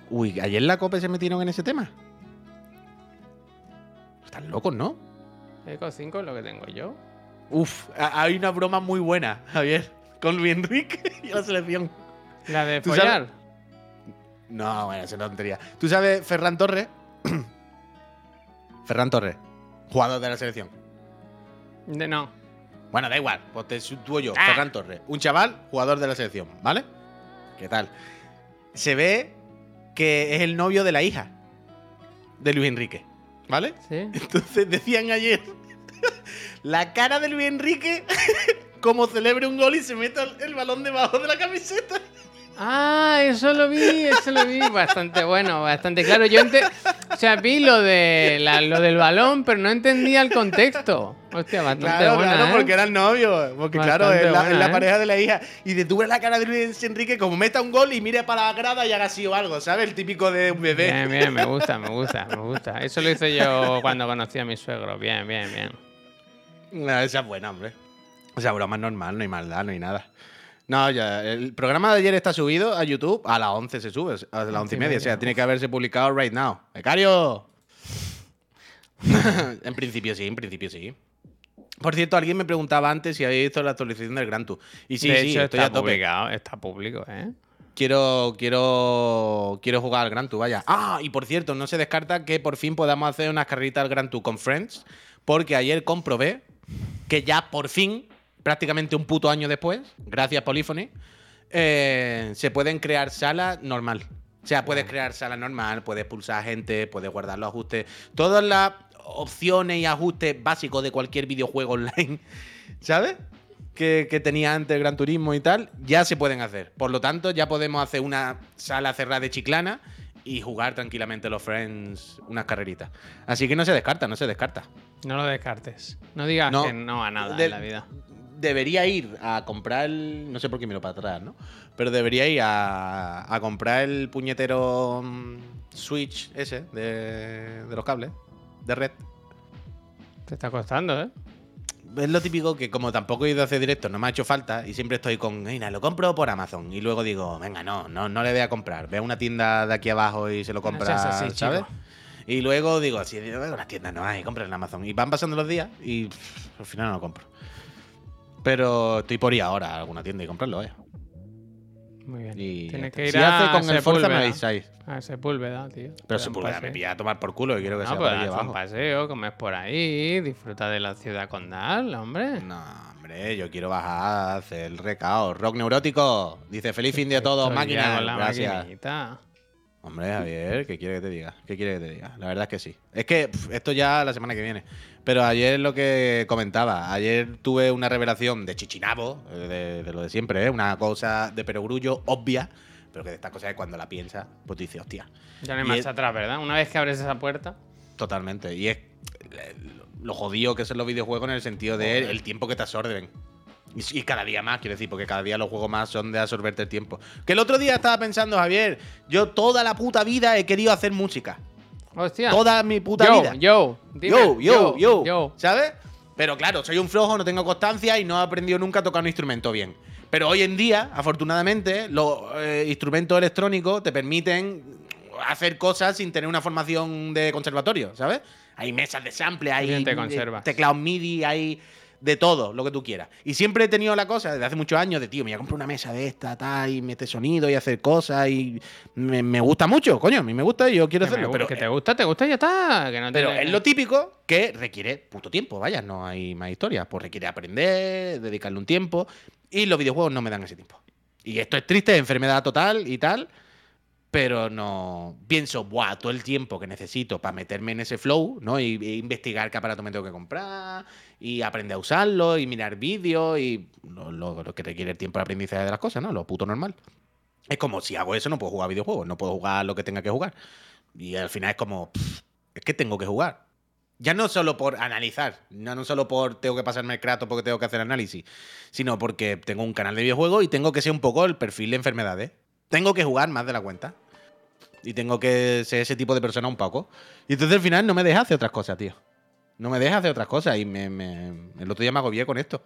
Uy, ayer la COPE se metieron en ese tema. Están locos, ¿no? Eco 5 es lo que tengo yo. Uf, hay una broma muy buena, Javier, con Luis Enrique y la selección. La de ¿Tú follar. No, bueno, es tontería. ¿Tú sabes Ferran Torres? Ferran Torres, jugador de la selección. De- no. Bueno, da igual, pues te sitúo yo, Ah. Ferran Torres. Un chaval, jugador de la selección, ¿vale? ¿Qué tal? Se ve que es el novio de la hija de Luis Enrique, ¿vale? ¿Sí? Entonces decían ayer la cara de Luis Enrique como celebre un gol y se mete el balón debajo de la camiseta. Ah, eso lo vi, eso lo vi. Bastante bueno, bastante claro. Yo ente- o sea, vi lo, de la- lo del balón, pero no entendía el contexto. Hostia, bastante Claro, buena, claro, ¿eh? porque eran novios. Porque claro, Bastante es la, buena, la ¿eh? pareja de la hija. Y de tú ves la cara de Luis Enrique como meta un gol y mire para la grada y haga así o algo, ¿sabes? El típico de un bebé. Bien, bien, me gusta, me gusta, me gusta. Eso lo hice yo cuando conocí a mi suegro. Bien, bien, bien. No, esa es buena, hombre. O sea, broma es normal, no hay maldad, no hay nada. No, ya, el programa de ayer está subido a YouTube. A las 11 se sube, a las 11 y media. O sea, tiene que haberse publicado right now. ¡Becario! en principio sí, en principio sí. Por cierto, alguien me preguntaba antes si había visto la actualización del Gran Tour. Y sí, de sí, hecho, estoy está a tope. publicado, está público, ¿eh? Quiero, quiero, quiero jugar al Gran Tour, vaya. Ah, y por cierto, no se descarta que por fin podamos hacer unas carreritas al Gran Tour con Friends, porque ayer comprobé que ya por fin, prácticamente un puto año después, gracias Polyphony, eh, se pueden crear salas normal. O sea, puedes crear sala normal, puedes pulsar gente, puedes guardar los ajustes. Todas las opciones y ajustes básicos de cualquier videojuego online, ¿sabes? Que, que tenía antes el Gran Turismo y tal, ya se pueden hacer. Por lo tanto, ya podemos hacer una sala cerrada de chiclana y jugar tranquilamente los Friends unas carreritas. Así que no se descarta, no se descarta. No lo descartes. No digas No. que no a nada De- en la vida. Debería ir a comprar el. No sé por qué miro para atrás, ¿no? Pero debería ir a, a comprar el puñetero mm, Switch ese de, de los cables, de red. Te está costando, ¿eh? Es lo típico que, como tampoco he ido a hacer directo, no me ha hecho falta y siempre estoy con, mira, lo compro por Amazon. Y luego digo, venga, no, no, no le voy a comprar. Ve a una tienda de aquí abajo y se lo compra, seas así, ¿sabes? chico. Y luego digo, si una tienda no hay, compra en Amazon. Y van pasando los días y pff, al final no lo compro. Pero estoy por ir ahora a alguna tienda y comprarlo, vaya. Muy bien. Y Tienes que ir si a hace con el Forza me Sepúlveda. avisáis. A Sepúlveda, tío. Pero Te se da un puede me pilla a tomar por culo y quiero que No, sea pues por aquí haz un abajo. paseo, comes por ahí, disfruta de la ciudad condal, hombre. No, hombre, yo quiero bajar, hacer el recao. Rock neurótico. Dice feliz fin de a todos, máquina. con la Gracias. maquinita. Hombre, Javier, ¿qué quiere que te diga? ¿Qué quiere que te diga? La verdad es que sí. Es que esto ya la semana que viene. Pero ayer lo que comentaba, ayer tuve una revelación de chichinabo, eh, de, de lo de siempre, ¿eh? una cosa de perogrullo obvia, pero que de estas cosas es cuando la piensas, pues dices, hostia, Ya no hay marcha atrás, ¿verdad? Una vez que abres esa puerta. totalmente. Y es eh, lo jodido que son los videojuegos en el sentido de el tiempo que te absorben. Y, y cada día más, quiero decir, porque cada día los juegos más son de absorberte el tiempo. Que el otro día estaba pensando, Javier, yo toda la puta vida he querido hacer música. Hostia. Toda mi puta yo, vida. yo, dime, yo, yo, yo, yo. ¿Sabes? Pero claro, soy un flojo, no tengo constancia y no he aprendido nunca a tocar un instrumento bien. Pero hoy en día, afortunadamente, los eh, instrumentos electrónicos te permiten hacer cosas sin tener una formación de conservatorio, ¿sabes? Hay mesas de sample, hay teclados MIDI, hay de todo, lo que tú quieras. Y siempre he tenido la cosa, desde hace muchos años, de tío, me voy a comprar una mesa de esta, tal, y meter sonido y hacer cosas, y me, me gusta mucho, coño, a mí me gusta y yo quiero Que, hacerlo. Pero que te gusta, te gusta y ya está. Que no te pero es lo típico que requiere puto tiempo, vaya, no hay más historia. Pues requiere aprender, dedicarle un tiempo. Y los videojuegos no me dan ese tiempo. Y esto es triste, enfermedad total y tal. Pero no. Pienso, buah, todo el tiempo que necesito para meterme en ese flow, ¿no? Y, e investigar qué aparato me tengo que comprar, y aprender a usarlo, y mirar vídeos, y lo, que requiere el tiempo de aprendizaje de las cosas, ¿no? Lo puto normal. Es como si hago eso, no puedo jugar videojuegos, no puedo jugar lo que tenga que jugar. Y al final es como, es que tengo que jugar. Ya no solo por analizar, ya no solo por tengo que pasarme el crato porque tengo que hacer análisis, sino porque tengo un canal de videojuegos y tengo que ser un poco el perfil de enfermedades. Tengo que jugar más de la cuenta. Y tengo que ser ese tipo de persona un poco. Y entonces al final no me deja hacer otras cosas, tío. No me deja hacer otras cosas y me, me- el otro día me agobié con esto.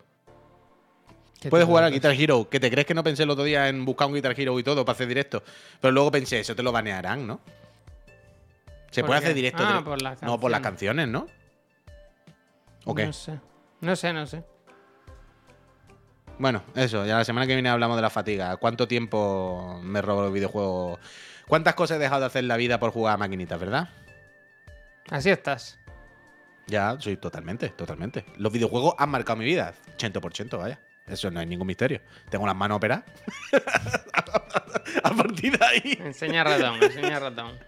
¿Qué Puedes jugar al? Guitar Hero, que te crees que no pensé el otro día en buscar un Guitar Hero y todo para hacer directo. Pero luego pensé, eso te lo banearán, ¿no? Se ¿Por puede qué? hacer directo. Ah, por las no, por las canciones. canciones, ¿no? ¿O qué? No sé. No sé, no sé. Bueno, eso, ya la semana que viene hablamos de la fatiga. ¿Cuánto tiempo me robo los videojuegos? ¿Cuántas cosas he dejado de hacer en la vida por jugar a maquinitas, verdad? Así estás. Ya, soy totalmente, totalmente. Los videojuegos han marcado mi vida. 100%, vaya. Eso no es ningún misterio. Tengo las manos operadas. a partir de ahí, Enseña ratón, enseña ratón.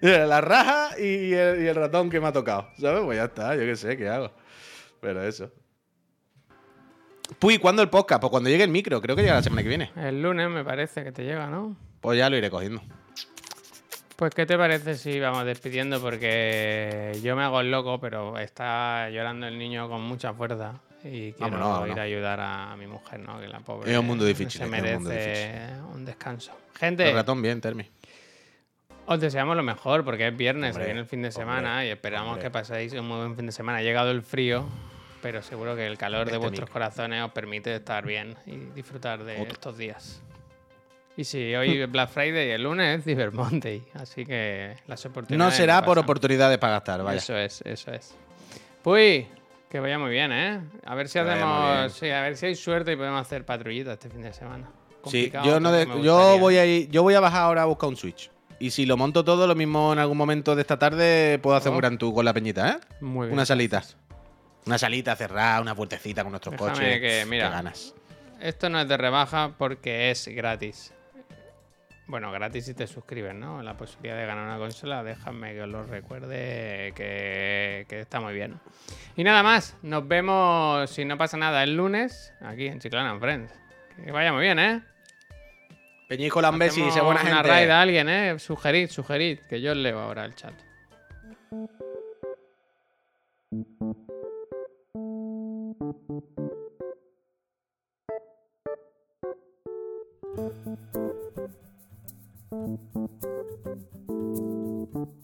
la raja y el, y el ratón que me ha tocado. ¿Sabes? Pues ya está, yo qué sé, ¿qué hago? Pero eso. Puy, ¿cuándo el podcast? Pues cuando llegue el micro, creo que llega la semana que viene. El lunes me parece que te llega, ¿no? Pues ya lo iré cogiendo. Pues, ¿qué te parece si vamos despidiendo? Porque yo me hago el loco, pero está llorando el niño con mucha fuerza. Y quiero Vámonos, vámonos. ir a ayudar a mi mujer, ¿no? Que la pobre. Es un mundo difícil, Se un merece mundo difícil. un descanso. El Gente, ratón bien, Termi. os deseamos lo mejor porque es viernes, Hombre, viene el fin de hombre, semana y esperamos hombre. que paséis un muy buen fin de semana. Ha llegado el frío, pero seguro que el calor de Este vuestros corazones os permite estar bien y disfrutar de Otro. estos días. Y sí, hoy Black Friday y el lunes es Cyber Monday, así que las oportunidades. No será por oportunidades para gastar, vaya. Eso es, eso es. Pues, que vaya muy bien, ¿eh? A ver si Que hacemos. Sí, a ver si hay suerte y podemos hacer patrullita este fin de semana. Sí, Complicado, yo no de- yo voy a ir, yo voy a bajar ahora a buscar un Switch. Y si lo monto todo, lo mismo en algún momento de esta tarde puedo hacer Oh. un gran tour con la peñita, ¿eh? Muy bien. Una salita. Una salita cerrada, una puertecita con nuestros Déjame coches. que, mira. Qué ganas. Esto no es de rebaja porque es gratis. Bueno, gratis si te suscribes, ¿no? La posibilidad de ganar una consola, déjame que os lo recuerde que, que está muy bien. Y nada más, nos vemos, si no pasa nada, el lunes, aquí en Chiclana Friends. Que vaya muy bien, ¿eh? Peñico Lambesi, sé buena una gente. raid a alguien, ¿eh? Sugerid, sugerid, que yo os leo ahora el chat.